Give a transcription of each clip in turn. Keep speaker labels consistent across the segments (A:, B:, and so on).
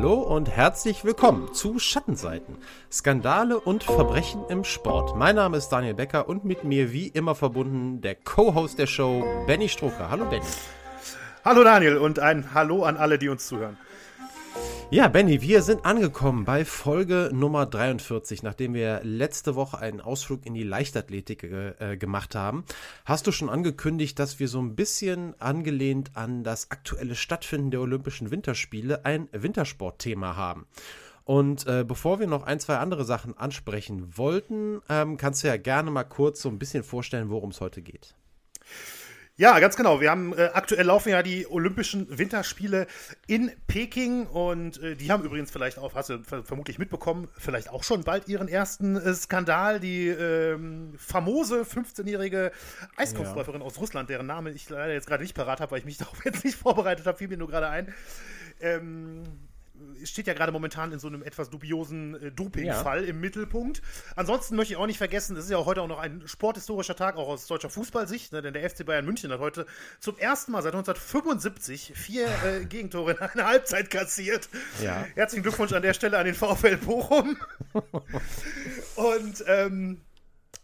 A: Hallo und herzlich willkommen zu Schattenseiten. Skandale und Verbrechen im Sport. Mein Name ist Daniel Becker und mit mir wie immer verbunden der Co-Host der Show, Benny Strucker. Hallo Benny.
B: Hallo Daniel und ein Hallo an alle, die uns zuhören.
A: Ja, Benny, wir sind angekommen bei Folge Nummer 43, nachdem wir letzte Woche einen Ausflug in die Leichtathletik äh, gemacht haben. Hast du schon angekündigt, dass wir so ein bisschen angelehnt an das aktuelle Stattfinden der Olympischen Winterspiele ein Wintersportthema haben? Und äh, bevor wir noch ein, zwei andere Sachen ansprechen wollten, ähm, kannst du ja gerne mal kurz so ein bisschen vorstellen, worum es heute geht.
B: Ja, ganz genau. Wir haben äh, aktuell laufen ja die Olympischen Winterspiele in Peking und äh, die haben übrigens vielleicht auch, hast du vermutlich mitbekommen, vielleicht auch schon bald ihren ersten äh, Skandal. Die ähm, famose 15-jährige Eiskunstläuferin ja. aus Russland, deren Name ich leider jetzt gerade nicht parat habe, weil ich mich darauf jetzt nicht vorbereitet habe, fiel mir nur gerade ein. Ähm, steht ja gerade momentan in so einem etwas dubiosen äh, Dopingfall ja. im Mittelpunkt. Ansonsten möchte ich auch nicht vergessen, es ist ja auch heute auch noch ein sporthistorischer Tag, auch aus deutscher Fußballsicht, ne, denn der FC Bayern München hat heute zum ersten Mal seit 1975 vier äh, Gegentore in einer Halbzeit kassiert. Ja. Herzlichen Glückwunsch an der Stelle an den VfL Bochum. Und ähm,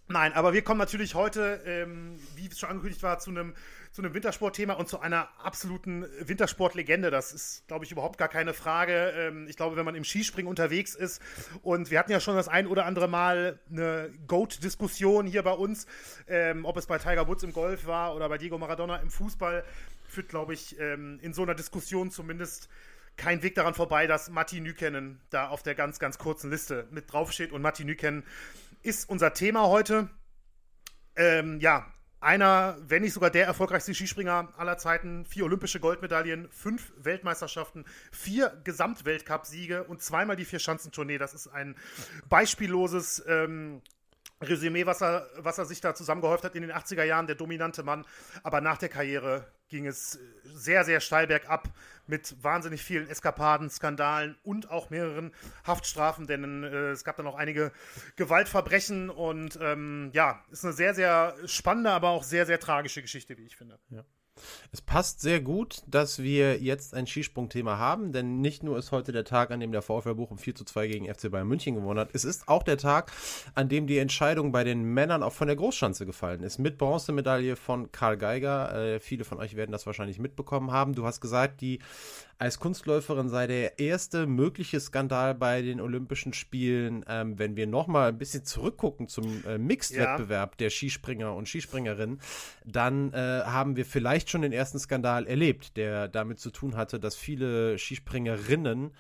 B: nein, aber wir kommen natürlich heute, ähm, wie es schon angekündigt war, zu einem zu einem Wintersportthema und zu einer absoluten Wintersportlegende. Das ist, glaube ich, überhaupt gar keine Frage. Ähm, ich glaube, wenn man im Skispringen unterwegs ist und wir hatten ja schon das ein oder andere Mal eine Goat-Diskussion hier bei uns, ähm, ob es bei Tiger Woods im Golf war oder bei Diego Maradona im Fußball, führt, glaube ich, ähm, in so einer Diskussion zumindest kein Weg daran vorbei, dass Matti Nykänen da auf der ganz, ganz kurzen Liste mit draufsteht. Und Matti Nykänen ist unser Thema heute. Ähm, ja, einer, wenn nicht sogar der erfolgreichste Skispringer aller Zeiten. Vier olympische Goldmedaillen, fünf Weltmeisterschaften, vier Gesamtweltcup-Siege und zweimal die Vier-Schanzentournee. Das ist ein beispielloses ähm, Resümee, was er, was er sich da zusammengehäuft hat in den 80er Jahren, der dominante Mann. Aber nach der Karriere ging es sehr, sehr steil bergab mit wahnsinnig vielen Eskapaden, Skandalen und auch mehreren Haftstrafen, denn äh, es gab dann auch einige Gewaltverbrechen und ähm, ja, ist eine sehr, sehr spannende, aber auch sehr, sehr tragische Geschichte, wie ich finde.
A: Ja. Es passt sehr gut, dass wir jetzt ein Skisprungthema haben, denn nicht nur ist heute der Tag, an dem der VfL Bochum 4 zu 2 gegen FC Bayern München gewonnen hat, es ist auch der Tag, an dem die Entscheidung bei den Männern auch von der Großschanze gefallen ist. Mit Bronzemedaille von Karl Geiger. Äh, viele von euch werden das wahrscheinlich mitbekommen haben. Du hast gesagt, die als Kunstläuferin sei der erste mögliche Skandal bei den Olympischen Spielen. Ähm, wenn wir nochmal ein bisschen zurückgucken zum äh, Mixed-Wettbewerb ja. der Skispringer und Skispringerinnen, dann äh, haben wir vielleicht schon den ersten Skandal erlebt, der damit zu tun hatte, dass viele Skispringerinnen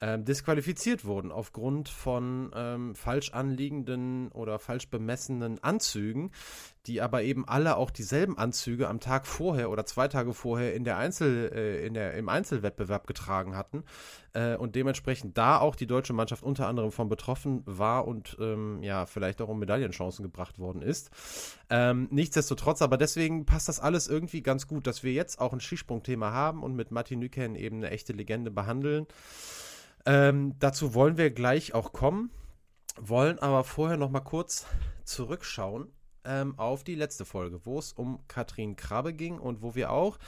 A: ähm, disqualifiziert wurden aufgrund von ähm, falsch anliegenden oder falsch bemessenen Anzügen, die aber eben alle auch dieselben Anzüge am Tag vorher oder zwei Tage vorher in der Einzel, äh, in der, im Einzelwettbewerb getragen hatten äh, und dementsprechend da auch die deutsche Mannschaft unter anderem von betroffen war und ähm, ja, vielleicht auch um Medaillenchancen gebracht worden ist. Ähm, nichtsdestotrotz, aber deswegen passt das alles irgendwie ganz gut, dass wir jetzt auch ein Skisprungthema haben und mit Martin Nüken eben eine echte Legende behandeln. Ähm, dazu wollen wir gleich auch kommen, wollen aber vorher noch mal kurz zurückschauen ähm, auf die letzte Folge, wo es um Katrin Krabbe ging und wo wir auch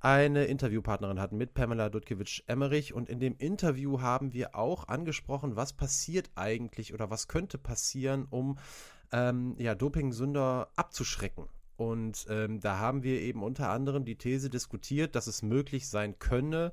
A: eine Interviewpartnerin hatten mit Pamela Dudkiewicz-Emmerich. Und in dem Interview haben wir auch angesprochen, was passiert eigentlich oder was könnte passieren, um ähm, ja, Dopingsünder abzuschrecken. Und ähm, da haben wir eben unter anderem die These diskutiert, dass es möglich sein könne,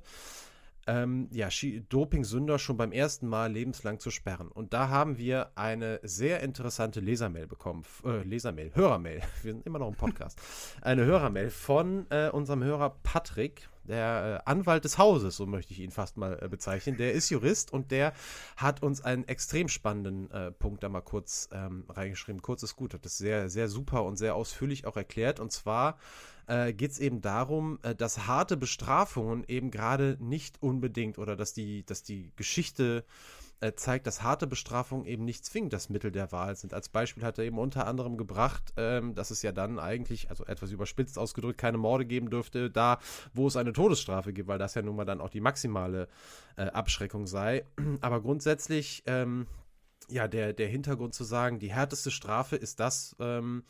A: ähm, ja, Doping-Sünder schon beim ersten Mal lebenslang zu sperren. Und da haben wir eine sehr interessante Lesermail bekommen, äh, Lesermail, Hörermail, wir sind immer noch im Podcast, eine Hörermail von äh, unserem Hörer Patrick, der äh, Anwalt des Hauses, so möchte ich ihn fast mal äh, bezeichnen. Der ist Jurist und der hat uns einen extrem spannenden äh, Punkt da mal kurz ähm, reingeschrieben. Kurz ist gut, hat das sehr, sehr super und sehr ausführlich auch erklärt. Und zwar äh, geht es eben darum, dass harte Bestrafungen eben gerade nicht unbedingt oder dass die, dass die Geschichte zeigt, dass harte Bestrafungen eben nicht zwingend das Mittel der Wahl sind. Als Beispiel hat er eben unter anderem gebracht, ähm, dass es ja dann eigentlich, also etwas überspitzt ausgedrückt, keine Morde geben dürfte, da wo es eine Todesstrafe gibt, weil das ja nun mal dann auch die maximale äh, Abschreckung sei. Aber grundsätzlich, ähm, ja, der, der Hintergrund zu sagen, die härteste Strafe ist das, ähm,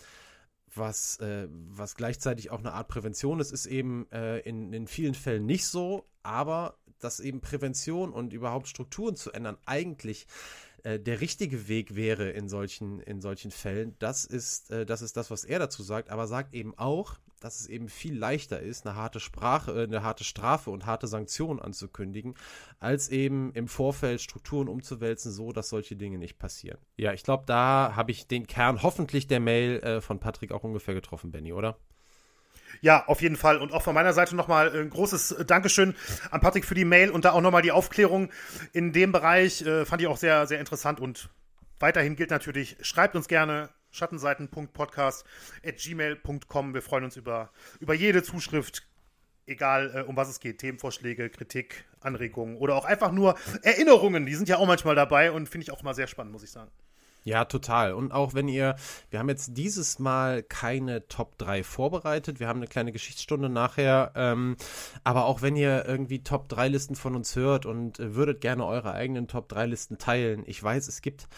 A: was, äh, was gleichzeitig auch eine Art Prävention ist, ist eben äh, in, in vielen Fällen nicht so, aber dass eben Prävention und überhaupt Strukturen zu ändern eigentlich äh, der richtige Weg wäre in solchen, in solchen Fällen. Das ist, äh, das ist das, was er dazu sagt, aber sagt eben auch, dass es eben viel leichter ist, eine harte Sprache, äh, eine harte Strafe und harte Sanktionen anzukündigen, als eben im Vorfeld Strukturen umzuwälzen, so dass solche Dinge nicht passieren. Ja, ich glaube, da habe ich den Kern hoffentlich der Mail von Patrick auch ungefähr getroffen, Benny, oder?
B: Ja, auf jeden Fall. Und auch von meiner Seite nochmal ein großes Dankeschön an Patrick für die Mail und da auch nochmal die Aufklärung in dem Bereich. Äh, fand ich auch sehr, sehr interessant. Und weiterhin gilt natürlich, schreibt uns gerne schattenseiten.podcast.gmail.com. Wir freuen uns über, über jede Zuschrift, egal äh, um was es geht. Themenvorschläge, Kritik, Anregungen oder auch einfach nur Erinnerungen. Die sind ja auch manchmal dabei und finde ich auch mal sehr spannend, muss ich sagen.
A: Ja, total. Und auch wenn ihr, wir haben jetzt dieses Mal keine Top 3 vorbereitet, wir haben eine kleine Geschichtsstunde nachher, ähm, aber auch wenn ihr irgendwie Top 3 Listen von uns hört und äh, würdet gerne eure eigenen Top 3 Listen teilen, ich weiß, es gibt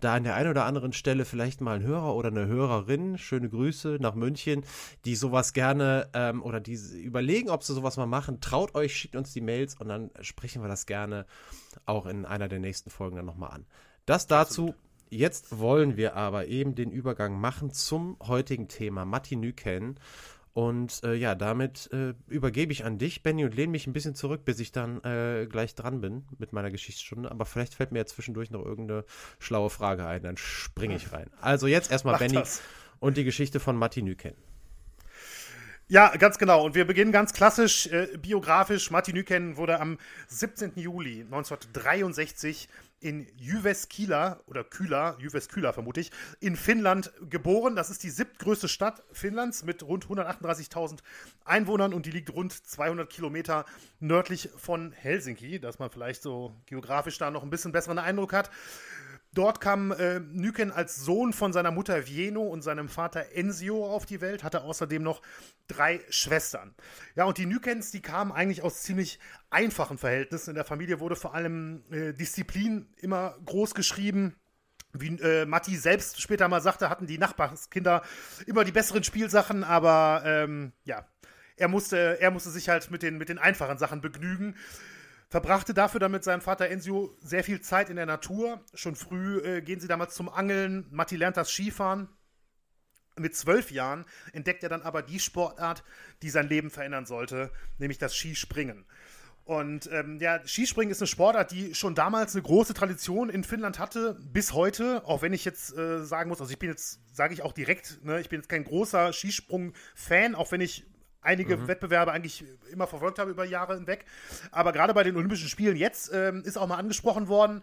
A: da an der einen oder anderen Stelle vielleicht mal einen Hörer oder eine Hörerin, schöne Grüße nach München, die sowas gerne ähm, oder die überlegen, ob sie sowas mal machen, traut euch, schickt uns die Mails und dann sprechen wir das gerne auch in einer der nächsten Folgen dann nochmal an. Das dazu. Absolut. Jetzt wollen wir aber eben den Übergang machen zum heutigen Thema Matti Nyken. Und äh, ja, damit äh, übergebe ich an dich, Benny, und lehne mich ein bisschen zurück, bis ich dann äh, gleich dran bin mit meiner Geschichtsstunde. Aber vielleicht fällt mir ja zwischendurch noch irgendeine schlaue Frage ein, dann springe ich rein. Also jetzt erstmal Benny das. und die Geschichte von Matti Nyken.
B: Ja, ganz genau. Und wir beginnen ganz klassisch äh, biografisch. Matti Nyken wurde am 17. Juli 1963 in Jyväskylä oder Kyla, Jyväskylä vermute ich, in Finnland geboren. Das ist die siebtgrößte Stadt Finnlands mit rund 138.000 Einwohnern und die liegt rund 200 Kilometer nördlich von Helsinki, dass man vielleicht so geografisch da noch ein bisschen besseren Eindruck hat. Dort kam äh, Nyken als Sohn von seiner Mutter Vieno und seinem Vater Enzio auf die Welt, hatte außerdem noch drei Schwestern. Ja, und die Nykens, die kamen eigentlich aus ziemlich einfachen Verhältnissen. In der Familie wurde vor allem äh, Disziplin immer groß geschrieben. Wie äh, Matti selbst später mal sagte, hatten die Nachbarskinder immer die besseren Spielsachen, aber ähm, ja, er musste, er musste sich halt mit den, mit den einfachen Sachen begnügen verbrachte dafür dann mit seinem Vater Enzio sehr viel Zeit in der Natur. Schon früh äh, gehen sie damals zum Angeln. Matti lernt das Skifahren. Mit zwölf Jahren entdeckt er dann aber die Sportart, die sein Leben verändern sollte, nämlich das Skispringen. Und ähm, ja, Skispringen ist eine Sportart, die schon damals eine große Tradition in Finnland hatte, bis heute. Auch wenn ich jetzt äh, sagen muss, also ich bin jetzt, sage ich auch direkt, ne, ich bin jetzt kein großer Skisprung-Fan, auch wenn ich einige mhm. Wettbewerbe eigentlich immer verfolgt habe über Jahre hinweg. Aber gerade bei den Olympischen Spielen jetzt ähm, ist auch mal angesprochen worden,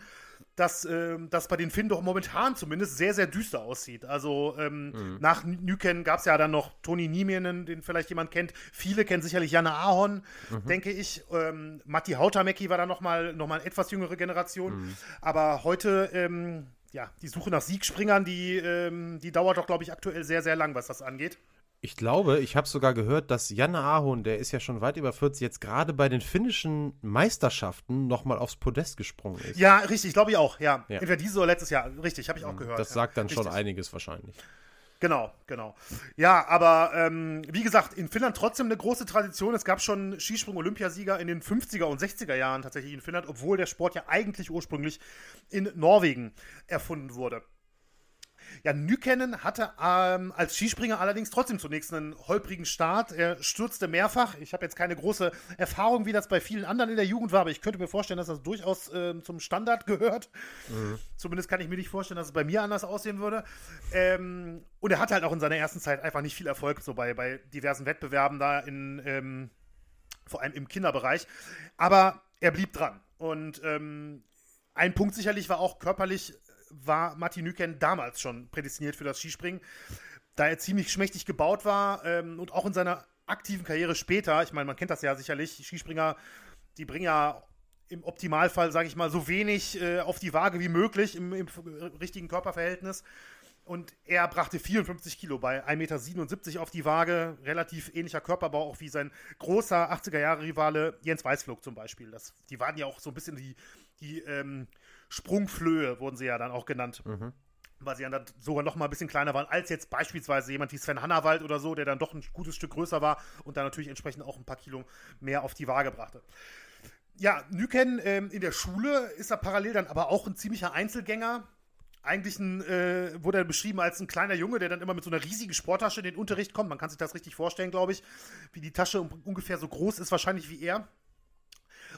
B: dass ähm, das bei den Finnen doch momentan zumindest sehr, sehr düster aussieht. Also ähm, mhm. nach Nyken gab es ja dann noch Toni Nieminen, den vielleicht jemand kennt. Viele kennen sicherlich Janne Ahon, mhm. denke ich. Ähm, Matti Hautamäki war da nochmal noch mal etwas jüngere Generation. Mhm. Aber heute ähm, ja, die Suche nach Siegspringern, die, ähm, die dauert doch, glaube ich, aktuell sehr, sehr lang, was das angeht.
A: Ich glaube, ich habe sogar gehört, dass Janne Ahon, der ist ja schon weit über 40, jetzt gerade bei den finnischen Meisterschaften nochmal aufs Podest gesprungen ist.
B: Ja, richtig, glaube ich auch, ja. ja. Entweder dieses oder letztes Jahr, richtig, habe ich auch mhm, gehört.
A: Das sagt dann
B: ja,
A: schon einiges wahrscheinlich.
B: Genau, genau. Ja, aber ähm, wie gesagt, in Finnland trotzdem eine große Tradition. Es gab schon Skisprung-Olympiasieger in den 50er und 60er Jahren tatsächlich in Finnland, obwohl der Sport ja eigentlich ursprünglich in Norwegen erfunden wurde. Ja, Nykänen hatte ähm, als Skispringer allerdings trotzdem zunächst einen holprigen Start. Er stürzte mehrfach. Ich habe jetzt keine große Erfahrung, wie das bei vielen anderen in der Jugend war, aber ich könnte mir vorstellen, dass das durchaus äh, zum Standard gehört. Mhm. Zumindest kann ich mir nicht vorstellen, dass es bei mir anders aussehen würde. Ähm, und er hatte halt auch in seiner ersten Zeit einfach nicht viel Erfolg, so bei, bei diversen Wettbewerben da in, ähm, vor allem im Kinderbereich. Aber er blieb dran. Und ähm, ein Punkt sicherlich war auch körperlich war Martin Nüken damals schon prädestiniert für das Skispringen, da er ziemlich schmächtig gebaut war ähm, und auch in seiner aktiven Karriere später, ich meine, man kennt das ja sicherlich, Skispringer, die bringen ja im Optimalfall, sage ich mal, so wenig äh, auf die Waage wie möglich im, im, richtigen Körperverhältnis. Und er brachte 54 Kilo bei 1,77 Meter auf die Waage. Relativ ähnlicher Körperbau, auch wie sein großer 80er-Jahre-Rivale Jens Weißflug zum Beispiel. Das, die waren ja auch so ein bisschen die, die ähm, Sprungflöhe wurden sie ja dann auch genannt. Mhm. Weil sie dann sogar noch mal ein bisschen kleiner waren, als jetzt beispielsweise jemand wie Sven Hannawald oder so, der dann doch ein gutes Stück größer war und dann natürlich entsprechend auch ein paar Kilo mehr auf die Waage brachte. ja, Nüken ähm, in der Schule ist er parallel dann aber auch ein ziemlicher Einzelgänger. Eigentlich ein, äh, wurde er beschrieben als ein kleiner Junge, der dann immer mit so einer riesigen Sporttasche in den Unterricht kommt. Man kann sich das richtig vorstellen, glaube ich, wie die Tasche ungefähr so groß ist, wahrscheinlich wie er.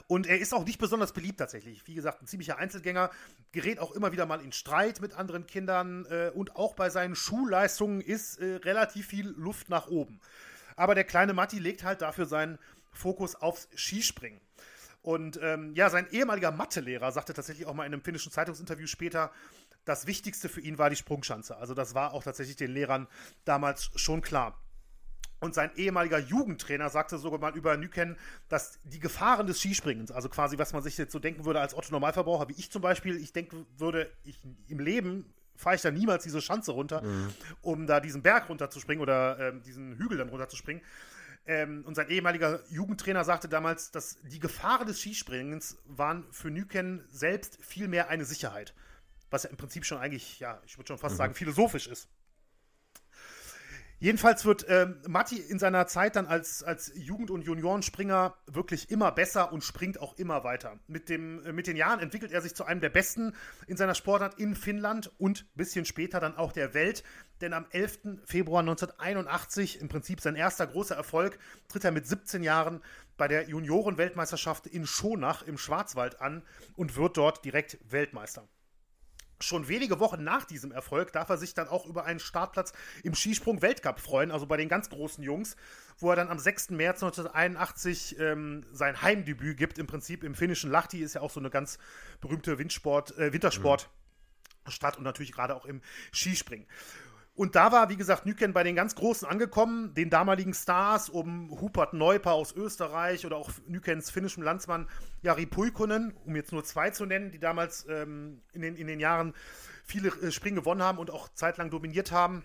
B: Und er ist auch nicht besonders beliebt tatsächlich. Wie gesagt, ein ziemlicher Einzelgänger, gerät auch immer wieder mal in Streit mit anderen Kindern äh, und auch bei seinen Schulleistungen ist äh, relativ viel Luft nach oben. Aber der kleine Matti legt halt dafür seinen Fokus aufs Skispringen. Und ähm, ja, sein ehemaliger Mathelehrer sagte tatsächlich auch mal in einem finnischen Zeitungsinterview später, das Wichtigste für ihn war die Sprungschanze. Also das war auch tatsächlich den Lehrern damals schon klar. Und sein ehemaliger Jugendtrainer sagte sogar mal über Nüken, dass die Gefahren des Skispringens, also quasi was man sich jetzt so denken würde als Otto Normalverbraucher, wie ich zum Beispiel, ich denke würde, ich im Leben fahre ich da niemals diese Schanze runter, mhm. um da diesen Berg runterzuspringen oder äh, diesen Hügel dann runterzuspringen. Ähm, und sein ehemaliger Jugendtrainer sagte damals, dass die Gefahren des Skispringens waren für Nüken selbst viel mehr eine Sicherheit. Was ja im Prinzip schon eigentlich, ja, ich würde schon fast mhm. sagen, philosophisch ist. Jedenfalls wird äh, Matti in seiner Zeit dann als, als Jugend- und Juniorenspringer wirklich immer besser und springt auch immer weiter. Mit, dem, äh, mit den Jahren entwickelt er sich zu einem der Besten in seiner Sportart in Finnland und ein bisschen später dann auch der Welt. Denn am 11. Februar 1981, im Prinzip sein erster großer Erfolg, tritt er mit 17 Jahren bei der Juniorenweltmeisterschaft in Schonach im Schwarzwald an und wird dort direkt Weltmeister. Schon wenige Wochen nach diesem Erfolg darf er sich dann auch über einen Startplatz im Skisprung-Weltcup freuen, also bei den ganz großen Jungs, wo er dann am 6. März 1981 ähm, sein Heimdebüt gibt, im Prinzip im finnischen Lahti, ist ja auch so eine ganz berühmte Windsport, äh, Wintersportstadt mhm. und natürlich gerade auch im Skispringen. Und da war, wie gesagt, Nüken bei den ganz Großen angekommen, den damaligen Stars um Hupert Neuper aus Österreich oder auch Nükens finnischem Landsmann Jari Puikunen, um jetzt nur zwei zu nennen, die damals ähm, in, den, in den Jahren viele äh, Springen gewonnen haben und auch zeitlang dominiert haben.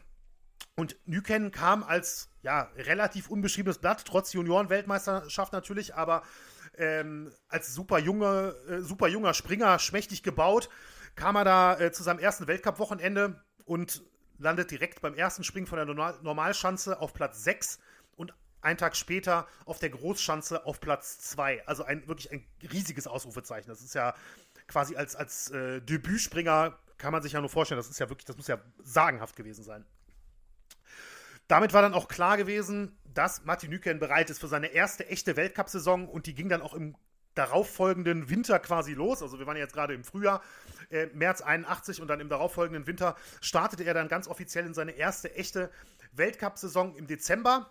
B: Und Nüken kam als ja, relativ unbeschriebenes Blatt, trotz Junioren-Weltmeisterschaft natürlich, aber ähm, als super, junge, äh, super junger Springer, schmächtig gebaut, kam er da äh, zu seinem ersten Weltcup-Wochenende und landet direkt beim ersten Springen von der Normalschanze auf Platz 6 und einen Tag später auf der Großschanze auf Platz 2. Also ein wirklich ein riesiges Ausrufezeichen. Das ist ja quasi als, als äh, Debütspringer kann man sich ja nur vorstellen, das ist ja wirklich, das muss ja sagenhaft gewesen sein. Damit war dann auch klar gewesen, dass Martin Nüken bereit ist für seine erste echte Weltcup-Saison und die ging dann auch im darauffolgenden Winter quasi los. Also wir waren jetzt gerade im Frühjahr, äh, März 81 und dann im darauffolgenden Winter startete er dann ganz offiziell in seine erste echte Weltcup-Saison im Dezember.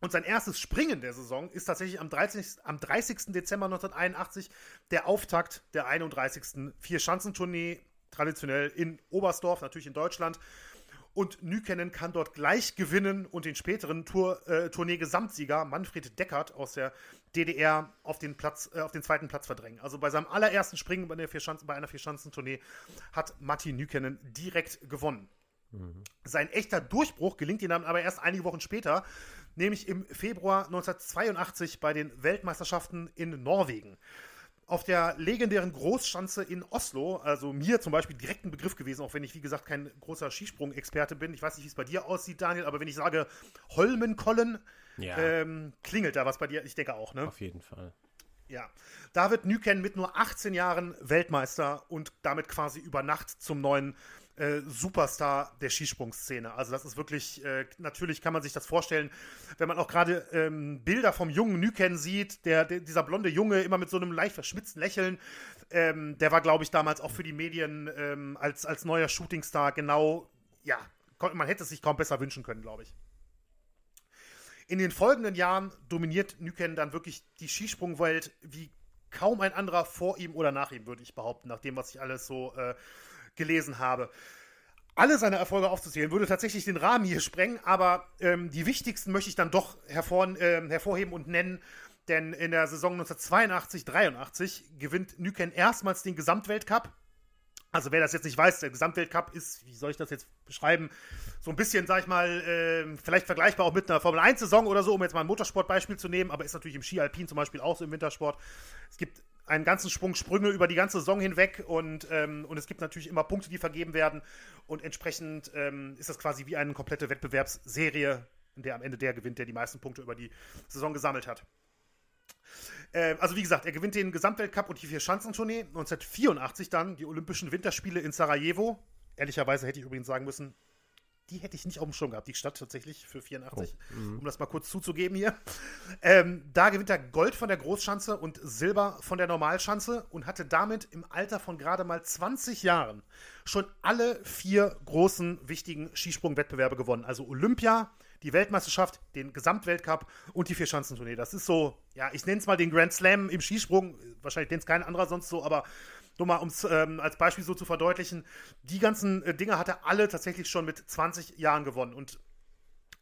B: Und sein erstes Springen der Saison ist tatsächlich am 30. Am 30. Dezember 1981 der Auftakt der 31. Vier-Schanzentournee, traditionell in Oberstdorf, natürlich in Deutschland und Nykenen kann dort gleich gewinnen und den späteren Tour, äh, Tournee-Gesamtsieger Manfred Deckert aus der DDR auf den, Platz, äh, auf den zweiten Platz verdrängen. Also bei seinem allerersten Springen bei, der Vierschanzen, bei einer Vierschanzentournee hat Matti Nykenen direkt gewonnen. Mhm. Sein echter Durchbruch gelingt ihm dann aber erst einige Wochen später, nämlich im Februar 1982 bei den Weltmeisterschaften in Norwegen auf der legendären Großschanze in Oslo, also mir zum Beispiel direkt ein Begriff gewesen, auch wenn ich, wie gesagt, kein großer Skisprung-Experte bin. Ich weiß nicht, wie es bei dir aussieht, Daniel, aber wenn ich sage Holmenkollen, ja. ähm, klingelt da was bei dir? Ich denke auch, ne?
A: Auf jeden Fall.
B: Ja. David Nüken mit nur 18 Jahren Weltmeister und damit quasi über Nacht zum neuen äh, Superstar der Skisprungszene. Also das ist wirklich, äh, natürlich kann man sich das vorstellen, wenn man auch gerade ähm, Bilder vom jungen Nyken sieht, der, der, dieser blonde Junge immer mit so einem leicht verschmitzten Lächeln, ähm, der war, glaube ich, damals auch für die Medien ähm, als, als neuer Shootingstar genau, ja, man hätte es sich kaum besser wünschen können, glaube ich. In den folgenden Jahren dominiert Nyken dann wirklich die Skisprungwelt wie kaum ein anderer vor ihm oder nach ihm, würde ich behaupten, nach dem, was ich alles so äh, gelesen habe. Alle seine Erfolge aufzuzählen, würde tatsächlich den Rahmen hier sprengen, aber ähm, die wichtigsten möchte ich dann doch hervor, äh, hervorheben und nennen. Denn in der Saison 1982-83 gewinnt Nüken erstmals den Gesamtweltcup. Also wer das jetzt nicht weiß, der Gesamtweltcup ist, wie soll ich das jetzt beschreiben, so ein bisschen, sag ich mal, äh, vielleicht vergleichbar auch mit einer Formel-1-Saison oder so, um jetzt mal ein Motorsportbeispiel zu nehmen, aber ist natürlich im Ski Alpin zum Beispiel auch so im Wintersport. Es gibt einen ganzen Sprung Sprünge über die ganze Saison hinweg und, ähm, und es gibt natürlich immer Punkte, die vergeben werden und entsprechend ähm, ist das quasi wie eine komplette Wettbewerbsserie, in der am Ende der gewinnt, der die meisten Punkte über die Saison gesammelt hat. Äh, also wie gesagt, er gewinnt den Gesamtweltcup und die Vier-Schanzentournee. 1984 dann die Olympischen Winterspiele in Sarajevo. Ehrlicherweise hätte ich übrigens sagen müssen, die hätte ich nicht auf dem Schirm gehabt, die Stadt tatsächlich für 84, oh, um das mal kurz zuzugeben hier. Ähm, da gewinnt er Gold von der Großschanze und Silber von der Normalschanze und hatte damit im Alter von gerade mal 20 Jahren schon alle vier großen wichtigen Skisprungwettbewerbe gewonnen. Also Olympia, die Weltmeisterschaft, den Gesamtweltcup und die Vierschanzentournee. Das ist so, ja, ich nenne es mal den Grand Slam im Skisprung. Wahrscheinlich nennt es kein anderer sonst so, aber nur mal um es ähm, als Beispiel so zu verdeutlichen, die ganzen äh, Dinge hat er alle tatsächlich schon mit 20 Jahren gewonnen. Und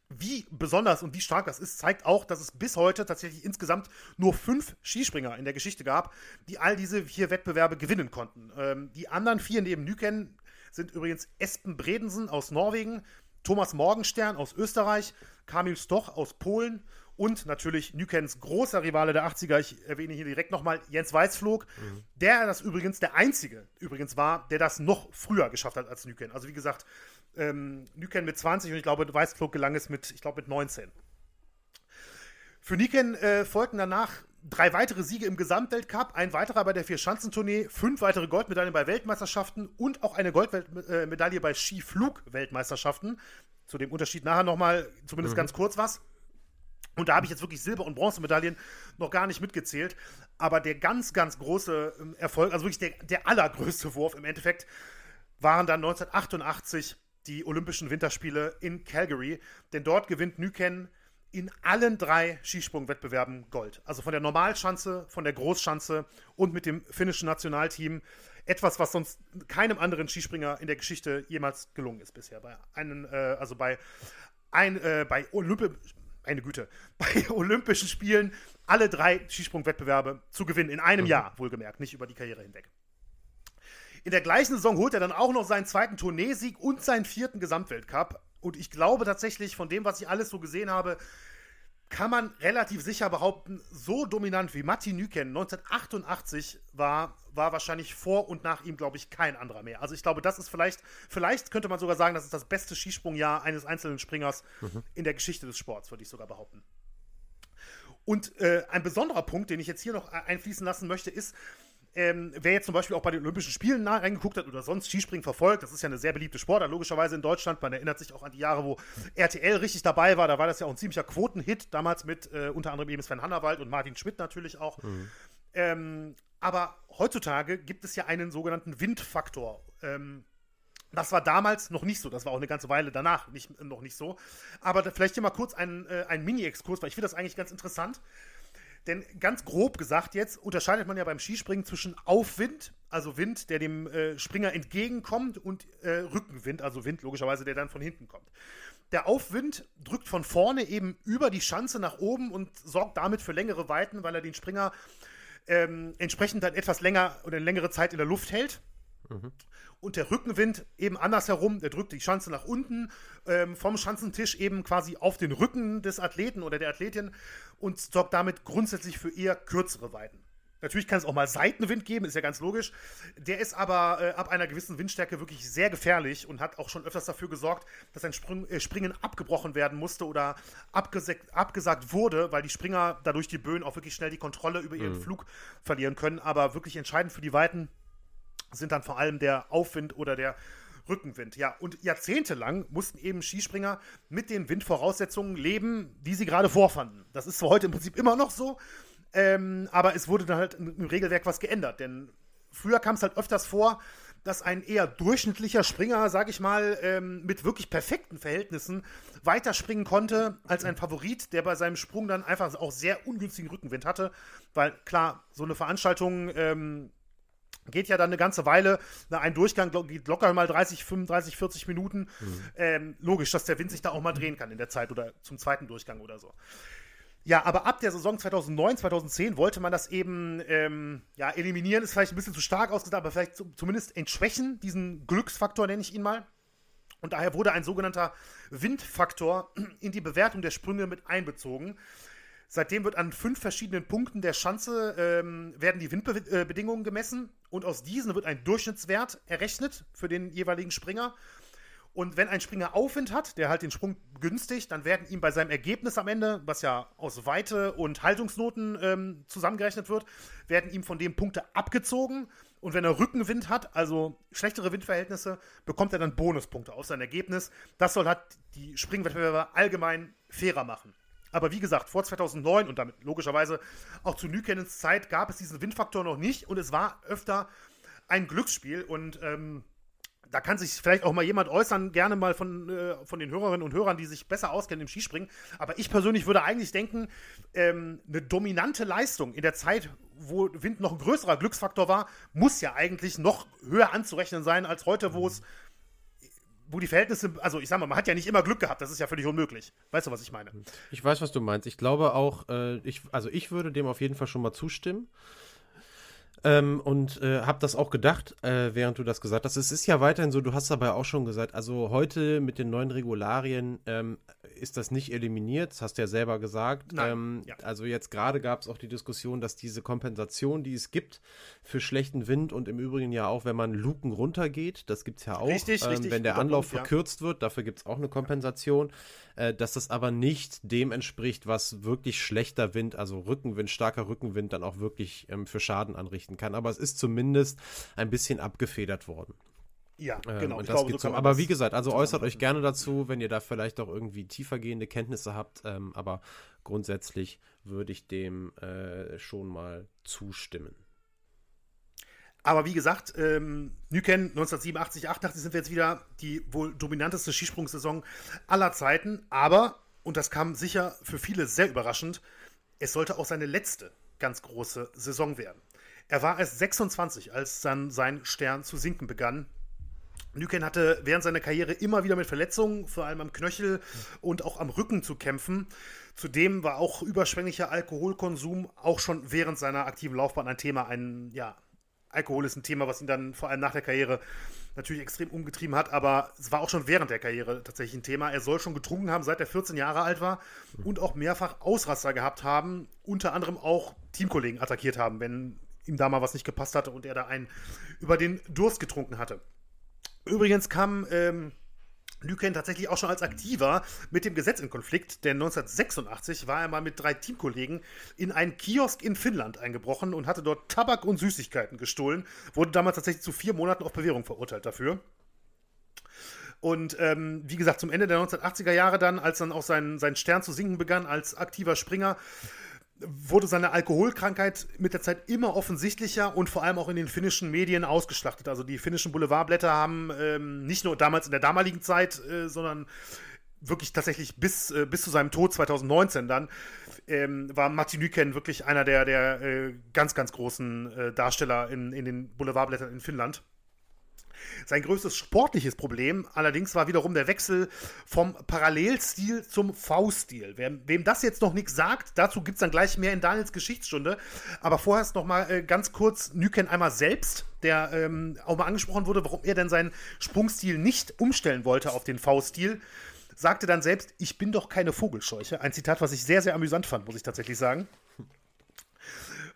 B: wie besonders und wie stark das ist, zeigt auch, dass es bis heute tatsächlich insgesamt nur fünf Skispringer in der Geschichte gab, die all diese vier Wettbewerbe gewinnen konnten. Ähm, die anderen vier neben Nyken sind übrigens Espen Bredensen aus Norwegen, Thomas Morgenstern aus Österreich, Kamil Stoch aus Polen und natürlich Nykens großer Rivale der 80er, ich erwähne hier direkt nochmal Jens Weißflog, mhm. der das übrigens der einzige übrigens war, der das noch früher geschafft hat als Nyken. Also wie gesagt, ähm, Nyken mit 20 und ich glaube, Weißflog gelang es mit, ich glaube, mit 19. Für Nyken äh, folgten danach drei weitere Siege im Gesamtweltcup, ein weiterer bei der Vier-Schanzentournee, fünf weitere Goldmedaillen bei Weltmeisterschaften und auch eine Goldmedaille bei Skiflug-Weltmeisterschaften. Zu dem Unterschied nachher nochmal, zumindest mhm. ganz kurz was. Und da habe ich jetzt wirklich Silber- und Bronzemedaillen noch gar nicht mitgezählt. Aber der ganz, ganz große ähm, Erfolg, also wirklich der, der allergrößte Wurf im Endeffekt, waren dann 1988 die Olympischen Winterspiele in Calgary. Denn dort gewinnt Nyken in allen drei Skisprungwettbewerben Gold. Also von der Normalschanze, von der Großschanze und mit dem finnischen Nationalteam. Etwas, was sonst keinem anderen Skispringer in der Geschichte jemals gelungen ist bisher. Bei einen, äh, also bei, ein, äh, bei Olympi eine Güte, bei Olympischen Spielen alle drei Skisprungwettbewerbe zu gewinnen, in einem mhm. Jahr, wohlgemerkt, nicht über die Karriere hinweg. In der gleichen Saison holt er dann auch noch seinen zweiten Tourneesieg und seinen vierten Gesamtweltcup. Und ich glaube tatsächlich, von dem, was ich alles so gesehen habe, kann man relativ sicher behaupten, so dominant wie Matti Nyken 1988 war, war wahrscheinlich vor und nach ihm, glaube ich, kein anderer mehr. Also ich glaube, das ist vielleicht, vielleicht könnte man sogar sagen, das ist das beste Skisprungjahr eines einzelnen Springers mhm. in der Geschichte des Sports, würde ich sogar behaupten. Und äh, ein besonderer Punkt, den ich jetzt hier noch einfließen lassen möchte, ist, ähm, wer jetzt zum Beispiel auch bei den Olympischen Spielen reingeguckt hat oder sonst Skispringen verfolgt, das ist ja eine sehr beliebte Sportart, logischerweise in Deutschland. Man erinnert sich auch an die Jahre, wo RTL richtig dabei war. Da war das ja auch ein ziemlicher Quotenhit, damals mit äh, unter anderem eben Sven Hannawald und Martin Schmidt natürlich auch. Mhm. Ähm, aber heutzutage gibt es ja einen sogenannten Windfaktor. Ähm, das war damals noch nicht so. Das war auch eine ganze Weile danach nicht, noch nicht so. Aber vielleicht hier mal kurz einen, äh, einen Mini-Exkurs, weil ich finde das eigentlich ganz interessant. Denn ganz grob gesagt jetzt unterscheidet man ja beim Skispringen zwischen Aufwind, also Wind, der dem äh, Springer entgegenkommt, und äh, Rückenwind, also Wind logischerweise, der dann von hinten kommt. Der Aufwind drückt von vorne eben über die Schanze nach oben und sorgt damit für längere Weiten, weil er den Springer ähm, entsprechend dann etwas länger oder eine längere Zeit in der Luft hält. Mhm. Und der Rückenwind eben andersherum, der drückt die Schanze nach unten, ähm, vom Schanzentisch eben quasi auf den Rücken des Athleten oder der Athletin und sorgt damit grundsätzlich für eher kürzere Weiten. Natürlich kann es auch mal Seitenwind geben, ist ja ganz logisch. Der ist aber äh, ab einer gewissen Windstärke wirklich sehr gefährlich und hat auch schon öfters dafür gesorgt, dass ein Sprung, äh, Springen abgebrochen werden musste oder abgesagt, abgesagt wurde, weil die Springer dadurch die Böen auch wirklich schnell die Kontrolle über ihren mhm. Flug verlieren können. Aber wirklich entscheidend für die Weiten sind dann vor allem der Aufwind oder der Rückenwind. Ja, und jahrzehntelang mussten eben Skispringer mit den Windvoraussetzungen leben, die sie gerade vorfanden. Das ist zwar heute im Prinzip immer noch so, ähm, aber es wurde dann halt im Regelwerk was geändert. Denn früher kam es halt öfters vor, dass ein eher durchschnittlicher Springer, sag ich mal, ähm, mit wirklich perfekten Verhältnissen weiterspringen konnte als ein Favorit, der bei seinem Sprung dann einfach auch sehr ungünstigen Rückenwind hatte. Weil klar, so eine Veranstaltung ähm, Geht ja dann eine ganze Weile. Ein Durchgang geht locker mal 30, 35, 40 Minuten. Mhm. Ähm, logisch, dass der Wind sich da auch mal drehen kann in der Zeit oder zum zweiten Durchgang oder so. Ja, aber ab der Saison 2009, 2010 wollte man das eben, ähm, ja, eliminieren, ist vielleicht ein bisschen zu stark ausgesagt, aber vielleicht zumindest entschwächen, diesen Glücksfaktor nenne ich ihn mal. Und daher wurde ein sogenannter Windfaktor in die Bewertung der Sprünge mit einbezogen. Seitdem wird an fünf verschiedenen Punkten der Schanze ähm, werden die Windbedingungen gemessen und aus diesen wird ein Durchschnittswert errechnet für den jeweiligen Springer. Und wenn ein Springer Aufwind hat, der halt den Sprung begünstigt, dann werden ihm bei seinem Ergebnis am Ende, was ja aus Weite und Haltungsnoten ähm, zusammengerechnet wird, werden ihm von dem Punkte abgezogen. Und wenn er Rückenwind hat, also schlechtere Windverhältnisse, bekommt er dann Bonuspunkte aus seinem Ergebnis. Das soll halt die Springwettbewerber allgemein fairer machen. Aber wie gesagt, vor 2009 und damit logischerweise auch zu Nykennens Zeit gab es diesen Windfaktor noch nicht und es war öfter ein Glücksspiel und ähm, da kann sich vielleicht auch mal jemand äußern, gerne mal von, äh, von den Hörerinnen und Hörern, die sich besser auskennen im Skispringen. Aber ich persönlich würde eigentlich denken, ähm, eine dominante Leistung in der Zeit, wo Wind noch ein größerer Glücksfaktor war, muss ja eigentlich noch höher anzurechnen sein als heute, wo es wo die Verhältnisse, also ich sag mal, man hat ja nicht immer Glück gehabt, das ist ja völlig unmöglich. Weißt du, was ich meine?
A: Ich weiß, was du meinst. Ich glaube auch, äh, ich, also ich würde dem auf jeden Fall schon mal zustimmen. Ähm, und äh, habe das auch gedacht, äh, während du das gesagt hast. Es ist ja weiterhin so, du hast aber auch schon gesagt, also heute mit den neuen Regularien ähm, ist das nicht eliminiert, das hast du ja selber gesagt. Ähm, ja. Also jetzt gerade gab es auch die Diskussion, dass diese Kompensation, die es gibt für schlechten Wind und im Übrigen ja auch, wenn man Luken runtergeht, das gibt es ja auch,
B: richtig,
A: ähm,
B: richtig,
A: wenn der Anlauf verkürzt ja. wird, dafür gibt es auch eine Kompensation, äh, dass das aber nicht dem entspricht, was wirklich schlechter Wind, also Rückenwind, starker Rückenwind dann auch wirklich ähm, für Schaden anrichten kann. Aber es ist zumindest ein bisschen abgefedert worden.
B: Ja,
A: ähm,
B: genau.
A: Ähm, glaube, so aber wie gesagt, also äußert euch gerne dazu, wenn ihr da vielleicht auch irgendwie tiefergehende Kenntnisse habt. Ähm, aber grundsätzlich würde ich dem äh, schon mal zustimmen.
B: Aber wie gesagt, ähm, Nyken 1987, 88 sind wir jetzt wieder die wohl dominanteste Skisprungsaison aller Zeiten. Aber, und das kam sicher für viele sehr überraschend, es sollte auch seine letzte ganz große Saison werden. Er war erst 26, als dann sein Stern zu sinken begann. Nyken hatte während seiner Karriere immer wieder mit Verletzungen, vor allem am Knöchel und auch am Rücken zu kämpfen. Zudem war auch überschwänglicher Alkoholkonsum auch schon während seiner aktiven Laufbahn ein Thema. Ein, ja, Alkohol ist ein Thema, was ihn dann vor allem nach der Karriere natürlich extrem umgetrieben hat, aber es war auch schon während der Karriere tatsächlich ein Thema. Er soll schon getrunken haben, seit er 14 Jahre alt war und auch mehrfach Ausraster gehabt haben, unter anderem auch Teamkollegen attackiert haben, wenn ihm da mal was nicht gepasst hatte und er da einen über den Durst getrunken hatte. Übrigens kam ähm, Lüken tatsächlich auch schon als Aktiver mit dem Gesetz in Konflikt, denn 1986 war er mal mit drei Teamkollegen in einen Kiosk in Finnland eingebrochen und hatte dort Tabak und Süßigkeiten gestohlen, wurde damals tatsächlich zu vier Monaten auf Bewährung verurteilt dafür. Und ähm, wie gesagt, zum Ende der 1980er Jahre dann, als dann auch sein, sein Stern zu sinken begann als aktiver Springer, wurde seine Alkoholkrankheit mit der Zeit immer offensichtlicher und vor allem auch in den finnischen Medien ausgeschlachtet. Also die finnischen Boulevardblätter haben ähm, nicht nur damals in der damaligen Zeit, äh, sondern wirklich tatsächlich bis, äh, bis zu seinem Tod 2019 dann, ähm, war Martin Nyken wirklich einer der, der äh, ganz, ganz großen äh, Darsteller in, in den Boulevardblättern in Finnland. Sein größtes sportliches Problem allerdings war wiederum der Wechsel vom Parallelstil zum V-Stil. Wem das jetzt noch nichts sagt, dazu gibt es dann gleich mehr in Daniels Geschichtsstunde. Aber vorher ist noch mal äh, ganz kurz Nyken einmal selbst, der ähm, auch mal angesprochen wurde, warum er denn seinen Sprungstil nicht umstellen wollte auf den V-Stil sagte dann selbst, ich bin doch keine Vogelscheuche. Ein Zitat, was ich sehr, sehr amüsant fand, muss ich tatsächlich sagen.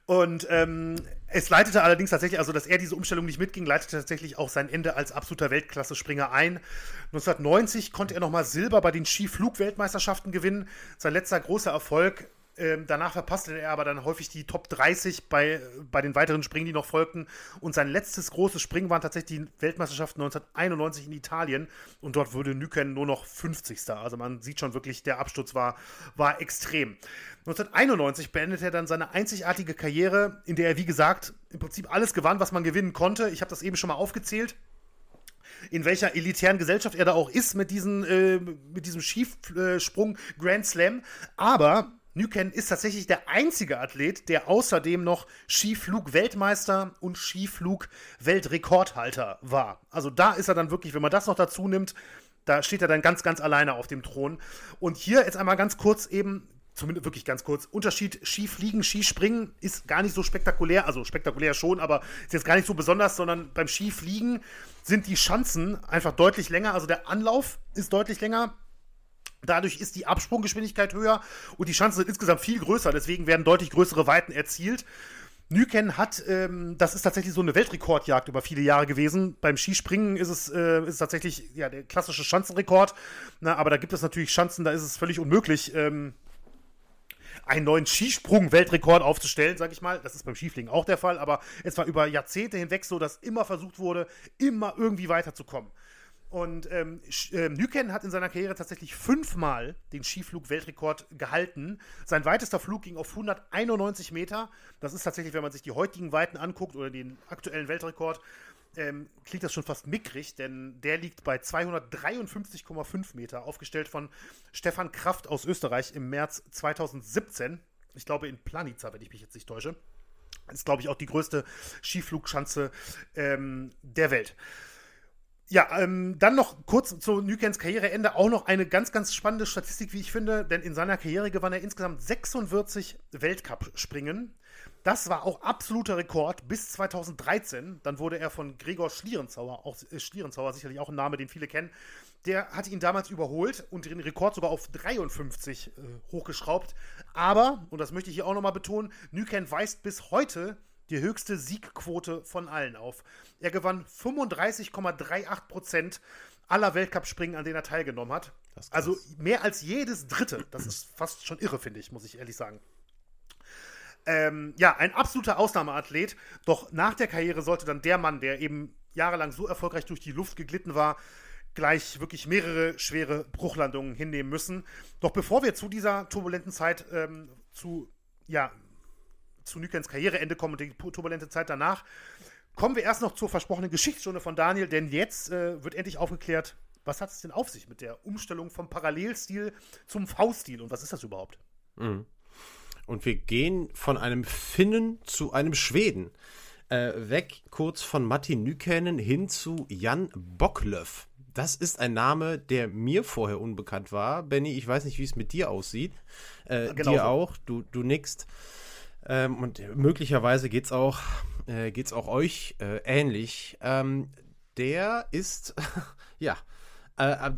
B: Und ähm, es leitete allerdings tatsächlich, also dass er diese Umstellung nicht mitging, leitete tatsächlich auch sein Ende als absoluter Weltklasse-Springer ein. 1990 konnte er nochmal Silber bei den Skiflug-Weltmeisterschaften gewinnen. Sein letzter großer Erfolg ähm, danach verpasste er aber dann häufig die Top 30 bei, bei den weiteren Springen, die noch folgten. Und sein letztes großes Springen waren tatsächlich die Weltmeisterschaften 1991 in Italien. Und dort wurde Nyken nur noch 50. Also man sieht schon wirklich, der Absturz war, war extrem. 1991 beendete er dann seine einzigartige Karriere, in der er, wie gesagt, im Prinzip alles gewann, was man gewinnen konnte. Ich habe das eben schon mal aufgezählt in welcher elitären Gesellschaft er da auch ist mit, diesen, äh, mit diesem Skisprung Grand Slam. Aber Nyken ist tatsächlich der einzige Athlet, der außerdem noch Skiflug-Weltmeister und Skiflug-Weltrekordhalter war. Also da ist er dann wirklich, wenn man das noch dazu nimmt, da steht er dann ganz, ganz alleine auf dem Thron. Und hier jetzt einmal ganz kurz eben, zumindest wirklich ganz kurz, Unterschied Skifliegen, Skispringen ist gar nicht so spektakulär, also spektakulär schon, aber ist jetzt gar nicht so besonders, sondern beim Skifliegen sind die Schanzen einfach deutlich länger, also der Anlauf ist deutlich länger, Dadurch ist die Absprunggeschwindigkeit höher und die Chancen sind insgesamt viel größer. Deswegen werden deutlich größere Weiten erzielt. Nyken hat, ähm, das ist tatsächlich so eine Weltrekordjagd über viele Jahre gewesen. Beim Skispringen ist es, äh, ist es tatsächlich ja, der klassische Schanzenrekord. Na, aber da gibt es natürlich Schanzen, da ist es völlig unmöglich, ähm, einen neuen Skisprung-Weltrekord aufzustellen, sag ich mal. Das ist beim Skifliegen auch der Fall, aber es war über Jahrzehnte hinweg so, dass immer versucht wurde, immer irgendwie weiterzukommen. Und ähm, ähm, Nyken hat in seiner Karriere tatsächlich fünfmal den Skiflug-Weltrekord gehalten. Sein weitester Flug ging auf 191 Meter. Das ist tatsächlich, wenn man sich die heutigen Weiten anguckt oder den aktuellen Weltrekord, ähm, klingt das schon fast mickrig, denn der liegt bei 253,5 Meter, aufgestellt von Stefan Kraft aus Österreich im März 2017. Ich glaube in Planica, wenn ich mich jetzt nicht täusche. Das ist, glaube ich, auch die größte Skiflugschanze ähm, der Welt. Ja, ähm, dann noch kurz zu Nykens Karriereende auch noch eine ganz, ganz spannende Statistik, wie ich finde, denn in seiner Karriere gewann er insgesamt 46 Weltcup-Springen. Das war auch absoluter Rekord bis 2013. Dann wurde er von Gregor Schlierenzauer, auch äh, Schlierenzauer sicherlich auch ein Name, den viele kennen. Der hat ihn damals überholt und den Rekord sogar auf 53 äh, hochgeschraubt. Aber, und das möchte ich hier auch nochmal betonen, Nyken weist bis heute die höchste Siegquote von allen auf. Er gewann 35,38 Prozent aller Weltcup-Springen, an denen er teilgenommen hat. Also mehr als jedes dritte. Das ist fast schon irre, finde ich, muss ich ehrlich sagen. Ähm, ja, ein absoluter Ausnahmeathlet. Doch nach der Karriere sollte dann der Mann, der eben jahrelang so erfolgreich durch die Luft geglitten war, gleich wirklich mehrere schwere Bruchlandungen hinnehmen müssen. Doch bevor wir zu dieser turbulenten Zeit ähm, zu ja, zu Nykens Karriereende kommen und die turbulente Zeit danach, kommen wir erst noch zur versprochenen Geschichtsstunde von Daniel, denn jetzt äh, wird endlich aufgeklärt, was hat es denn auf sich mit der Umstellung vom Parallelstil zum V-Stil und was ist das überhaupt?
A: Mhm. Und wir gehen von einem Finnen zu einem Schweden. Äh, weg kurz von Matti Nykänen hin zu Jan Bocklöff. Das ist ein Name, der mir vorher unbekannt war. Benny, ich weiß nicht, wie es mit dir aussieht. Äh, dir so. auch, du, du nickst. Ähm, und möglicherweise geht es auch, äh, auch euch äh, ähnlich. Ähm, der ist, ja, äh,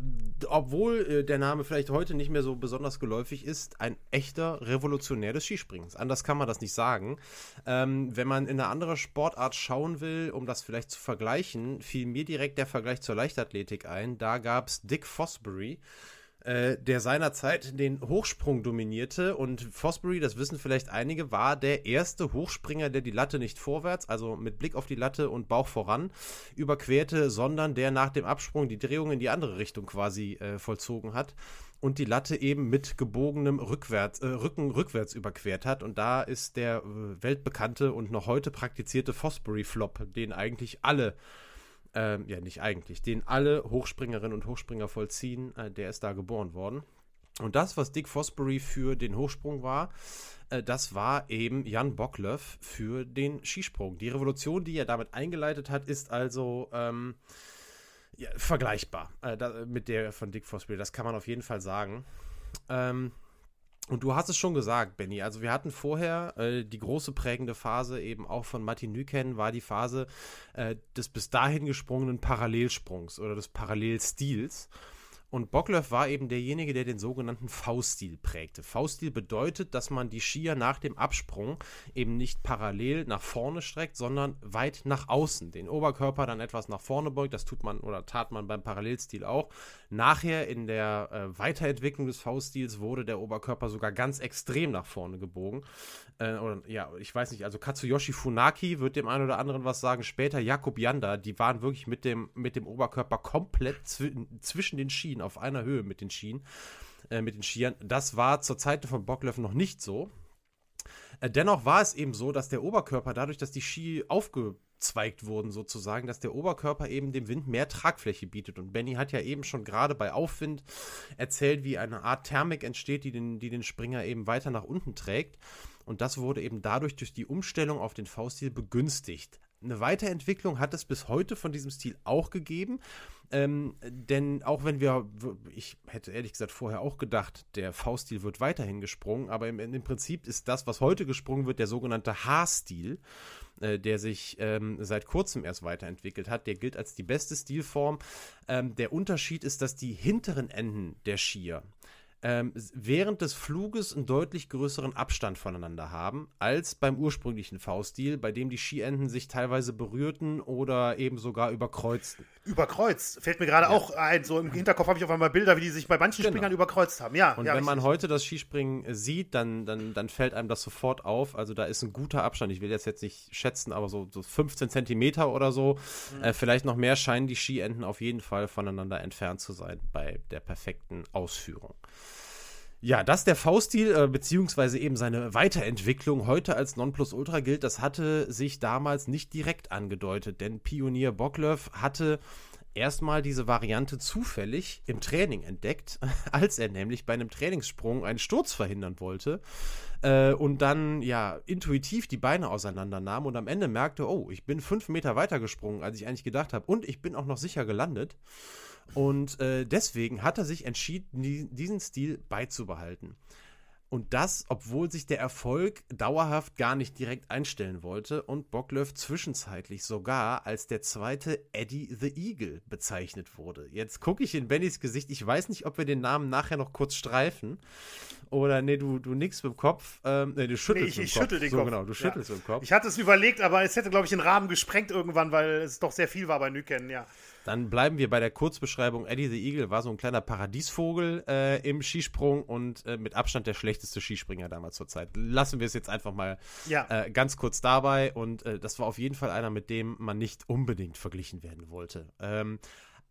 A: obwohl äh, der Name vielleicht heute nicht mehr so besonders geläufig ist, ein echter Revolutionär des Skispringens. Anders kann man das nicht sagen. Ähm, wenn man in eine andere Sportart schauen will, um das vielleicht zu vergleichen, fiel mir direkt der Vergleich zur Leichtathletik ein. Da gab es Dick Fosbury äh, der seinerzeit den Hochsprung dominierte. Und Fosbury, das wissen vielleicht einige, war der erste Hochspringer, der die Latte nicht vorwärts, also mit Blick auf die Latte und Bauch voran, überquerte, sondern der nach dem Absprung die Drehung in die andere Richtung quasi äh, vollzogen hat und die Latte eben mit gebogenem Rückwärts, äh, Rücken rückwärts überquert hat. Und da ist der äh, weltbekannte und noch heute praktizierte Fosbury-Flop, den eigentlich alle ähm, ja nicht eigentlich, den alle Hochspringerinnen und Hochspringer vollziehen, äh, der ist da geboren worden. Und das, was Dick Fosbury für den Hochsprung war, äh, das war eben Jan Bocklöff für den Skisprung. Die Revolution, die er damit eingeleitet hat, ist also ähm, ja, vergleichbar äh, da, mit der von Dick Fosbury. Das kann man auf jeden Fall sagen. Ähm, und du hast es schon gesagt, Benny. Also wir hatten vorher äh, die große prägende Phase eben auch von Martin Nyken war die Phase äh, des bis dahin gesprungenen Parallelsprungs oder des Parallelstils. Und Bocklöff war eben derjenige, der den sogenannten V-Stil prägte. V-Stil bedeutet, dass man die Skier nach dem Absprung eben nicht parallel nach vorne streckt, sondern weit nach außen. Den Oberkörper dann etwas nach vorne beugt. Das tut man oder tat man beim Parallelstil auch. Nachher in der äh, Weiterentwicklung des V-Stils wurde der Oberkörper sogar ganz extrem nach vorne gebogen. Äh, oder, ja, ich weiß nicht, also Katsuyoshi Funaki wird dem einen oder anderen was sagen. Später Jakob Yanda, die waren wirklich mit dem, mit dem Oberkörper komplett zw zwischen den Schienen, auf einer Höhe mit den Schienen, äh, mit den Skiern. Das war zur Zeit von Bocklöff noch nicht so. Äh, dennoch war es eben so, dass der Oberkörper, dadurch, dass die Ski aufge abzweigt wurden, sozusagen, dass der Oberkörper eben dem Wind mehr Tragfläche bietet. Und Benny hat ja eben schon gerade bei Aufwind erzählt, wie eine Art Thermik entsteht, die den, die den Springer eben weiter nach unten trägt. Und das wurde eben dadurch durch die Umstellung auf den V-Stil begünstigt. Eine Weiterentwicklung hat es bis heute von diesem Stil auch gegeben. Ähm, denn auch wenn wir, ich hätte ehrlich gesagt vorher auch gedacht, der V-Stil wird weiterhin gesprungen, aber im, im, Prinzip ist das, was heute gesprungen wird, der sogenannte H-Stil. Äh, der sich ähm, seit kurzem erst weiterentwickelt hat. Der gilt als die beste Stilform. Ähm, der Unterschied ist, dass die hinteren Enden der Skier ähm, während des Fluges einen deutlich größeren Abstand voneinander haben als beim ursprünglichen V-Stil, bei dem die Skienden sich teilweise berührten oder eben sogar überkreuzten.
B: Überkreuzt, fällt mir gerade ja. auch ein. So im Hinterkopf habe ich auf einmal Bilder, wie die sich bei manchen genau. Springern überkreuzt haben. Ja,
A: und
B: ja,
A: wenn man heute das Skispringen äh, sieht, dann, dann, dann fällt einem das sofort auf. Also da ist ein guter Abstand. Ich will jetzt, jetzt nicht schätzen, aber so, so 15 Zentimeter oder so. Mhm. Äh, vielleicht noch mehr scheinen die Skienden auf jeden Fall voneinander entfernt zu sein bei der perfekten Ausführung. Ja, dass der V-Stil äh, beziehungsweise eben seine Weiterentwicklung heute als Nonplusultra gilt, das hatte sich damals nicht direkt angedeutet, denn Pionier Bocklöff hatte erstmal diese Variante zufällig im Training entdeckt, als er nämlich bei einem Trainingssprung einen Sturz verhindern wollte äh, und dann ja intuitiv die Beine auseinandernahm und am Ende merkte, oh, ich bin fünf Meter weiter gesprungen, als ich eigentlich gedacht habe und ich bin auch noch sicher gelandet. Und äh, deswegen hat er sich entschieden, diesen Stil beizubehalten. Und das, obwohl sich der Erfolg dauerhaft gar nicht direkt einstellen wollte und Bocklöff zwischenzeitlich sogar als der zweite Eddie the Eagle bezeichnet wurde. Jetzt gucke ich in Bennys Gesicht. Ich weiß nicht, ob wir den Namen nachher noch kurz streifen. Oder nee, du, du nix mit dem Kopf. Ähm, nee, du schüttelst nee,
B: ich, ich schüttel den so, Kopf.
A: genau, du schüttelst
B: ja.
A: mit dem Kopf.
B: Ich hatte es überlegt, aber es hätte, glaube ich, den Rahmen gesprengt irgendwann, weil es doch sehr viel war bei Nyken, ja.
A: Dann bleiben wir bei der Kurzbeschreibung. Eddie the Eagle war so ein kleiner Paradiesvogel äh, im Skisprung und äh, mit Abstand der schlechteste Skispringer damals zur Zeit. Lassen wir es jetzt einfach mal ja. äh, ganz kurz dabei. Und äh, das war auf jeden Fall einer, mit dem man nicht unbedingt verglichen werden wollte. Ähm,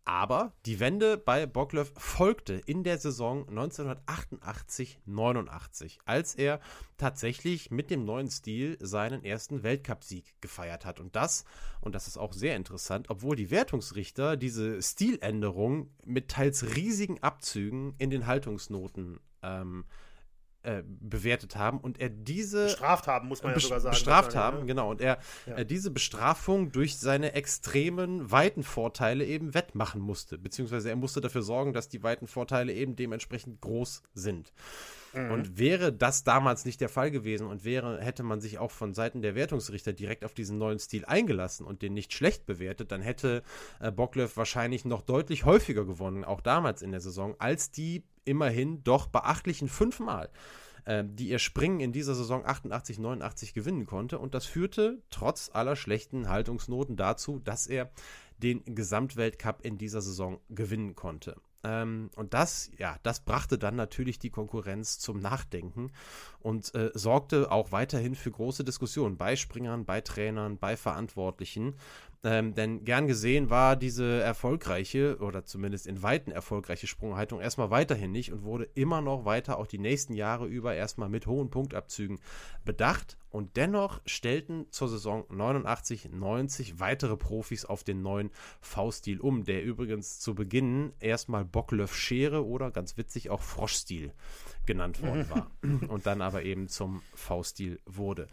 A: aber die Wende bei Bocklöff folgte in der Saison 1988-89, als er tatsächlich mit dem neuen Stil seinen ersten Weltcupsieg gefeiert hat. Und das, und das ist auch sehr interessant, obwohl die Wertungsrichter diese Stiländerung mit teils riesigen Abzügen in den Haltungsnoten ähm, äh, bewertet haben und er diese
B: bestraft haben, muss man ja sogar sagen.
A: Bestraft haben, ne? genau. Und er ja. äh, diese Bestrafung durch seine extremen weiten Vorteile eben wettmachen musste, beziehungsweise er musste dafür sorgen, dass die weiten Vorteile eben dementsprechend groß sind. Mhm. Und wäre das damals nicht der Fall gewesen und wäre, hätte man sich auch von Seiten der Wertungsrichter direkt auf diesen neuen Stil eingelassen und den nicht schlecht bewertet, dann hätte äh, Bocklev wahrscheinlich noch deutlich häufiger gewonnen, auch damals in der Saison, als die immerhin doch beachtlichen fünfmal, äh, die ihr Springen in dieser Saison 88, 89 gewinnen konnte. Und das führte trotz aller schlechten Haltungsnoten dazu, dass er den Gesamtweltcup in dieser Saison gewinnen konnte. Ähm, und das, ja, das brachte dann natürlich die Konkurrenz zum Nachdenken und äh, sorgte auch weiterhin für große Diskussionen bei Springern, bei Trainern, bei Verantwortlichen. Ähm, denn gern gesehen war diese erfolgreiche oder zumindest in Weiten erfolgreiche Sprunghaltung erstmal weiterhin nicht und wurde immer noch weiter auch die nächsten Jahre über erstmal mit hohen Punktabzügen bedacht. Und dennoch stellten zur Saison 89, 90 weitere Profis auf den neuen V-Stil um, der übrigens zu Beginn erstmal Bocklöff Schere oder ganz witzig auch Froschstil genannt worden war und dann aber eben zum V-Stil wurde.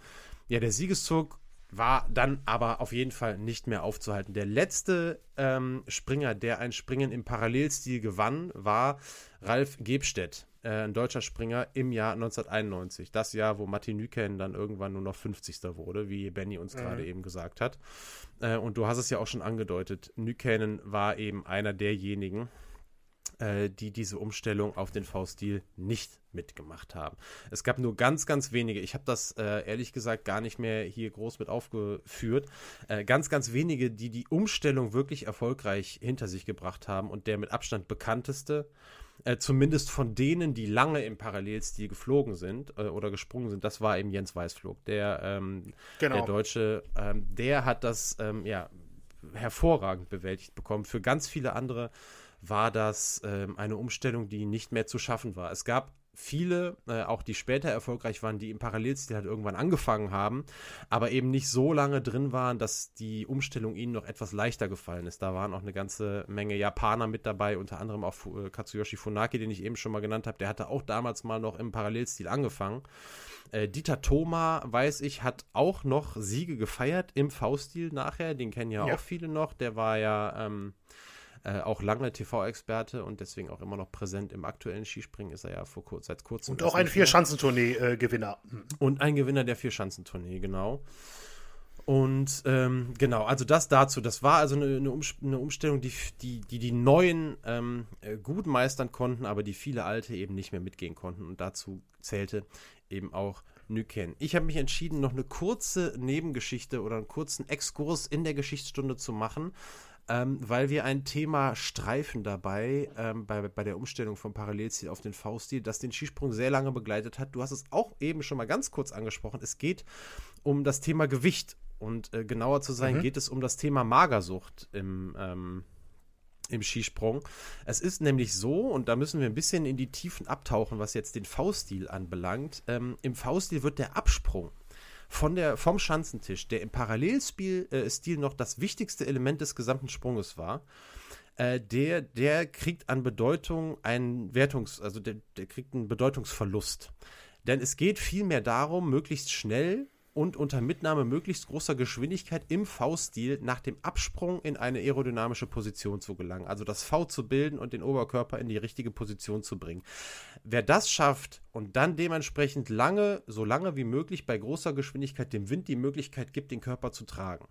A: Ja, der Siegeszug war dann aber auf jeden Fall nicht mehr aufzuhalten. Der letzte ähm, Springer, der ein Springen im Parallelstil gewann, war Ralf Gebstedt, äh, ein deutscher Springer im Jahr 1991. Das Jahr, wo Martin Nykänen dann irgendwann nur noch 50. wurde, wie Benny uns mhm. gerade eben gesagt hat. Äh, und du hast es ja auch schon angedeutet, Nykänen war eben einer derjenigen, äh, die diese Umstellung auf den V-Stil nicht mitgemacht haben. Es gab nur ganz, ganz wenige. Ich habe das äh, ehrlich gesagt gar nicht mehr hier groß mit aufgeführt. Äh, ganz, ganz wenige, die die Umstellung wirklich erfolgreich hinter sich gebracht haben und der mit Abstand bekannteste, äh, zumindest von denen, die lange im Parallelstil geflogen sind äh, oder gesprungen sind, das war eben Jens Weißflog, der, ähm, genau. der Deutsche. Ähm, der hat das ähm, ja hervorragend bewältigt bekommen. Für ganz viele andere war das ähm, eine Umstellung, die nicht mehr zu schaffen war. Es gab viele, äh, auch die später erfolgreich waren, die im Parallelstil halt irgendwann angefangen haben, aber eben nicht so lange drin waren, dass die Umstellung ihnen noch etwas leichter gefallen ist. Da waren auch eine ganze Menge Japaner mit dabei, unter anderem auch äh, Katsuyoshi Funaki, den ich eben schon mal genannt habe. Der hatte auch damals mal noch im Parallelstil angefangen. Äh, Dieter Thoma, weiß ich, hat auch noch Siege gefeiert im V-Stil nachher. Den kennen ja, ja, auch viele noch. Der war ja ähm, äh, auch lange TV-Experte und deswegen auch immer noch präsent im aktuellen Skispringen ist er ja vor kurz, seit kurzem.
B: Und auch ein Vier-Schanzentournee-Gewinner.
A: Und ein Gewinner der Vier-Schanzentournee, genau. Und ähm, genau, also das dazu. Das war also eine, eine, eine Umstellung, die die, die, die Neuen ähm, äh, gut meistern konnten, aber die viele Alte eben nicht mehr mitgehen konnten. Und dazu zählte eben auch Nyken. Ich habe mich entschieden, noch eine kurze Nebengeschichte oder einen kurzen Exkurs in der Geschichtsstunde zu machen, ähm, weil wir ein Thema streifen dabei ähm, bei, bei der Umstellung vom Parallelstil auf den V-Stil, das den Skisprung sehr lange begleitet hat. Du hast es auch eben schon mal ganz kurz angesprochen. Es geht um das Thema Gewicht und äh, genauer zu sein, mhm. geht es um das Thema Magersucht im, ähm, im Skisprung. Es ist nämlich so, und da müssen wir ein bisschen in die Tiefen abtauchen, was jetzt den V-Stil anbelangt. Ähm, Im V-Stil wird der Absprung von der, vom Schanzentisch, der im Parallelstil äh, noch das wichtigste Element des gesamten Sprunges war, äh, der, der kriegt an Bedeutung einen Wertungs-, also der, der kriegt einen Bedeutungsverlust. Denn es geht vielmehr darum, möglichst schnell und unter Mitnahme möglichst großer Geschwindigkeit im V-Stil nach dem Absprung in eine aerodynamische Position zu gelangen. Also das V zu bilden und den Oberkörper in die richtige Position zu bringen. Wer das schafft und dann dementsprechend lange, so lange wie möglich bei großer Geschwindigkeit dem Wind die Möglichkeit gibt, den Körper zu tragen,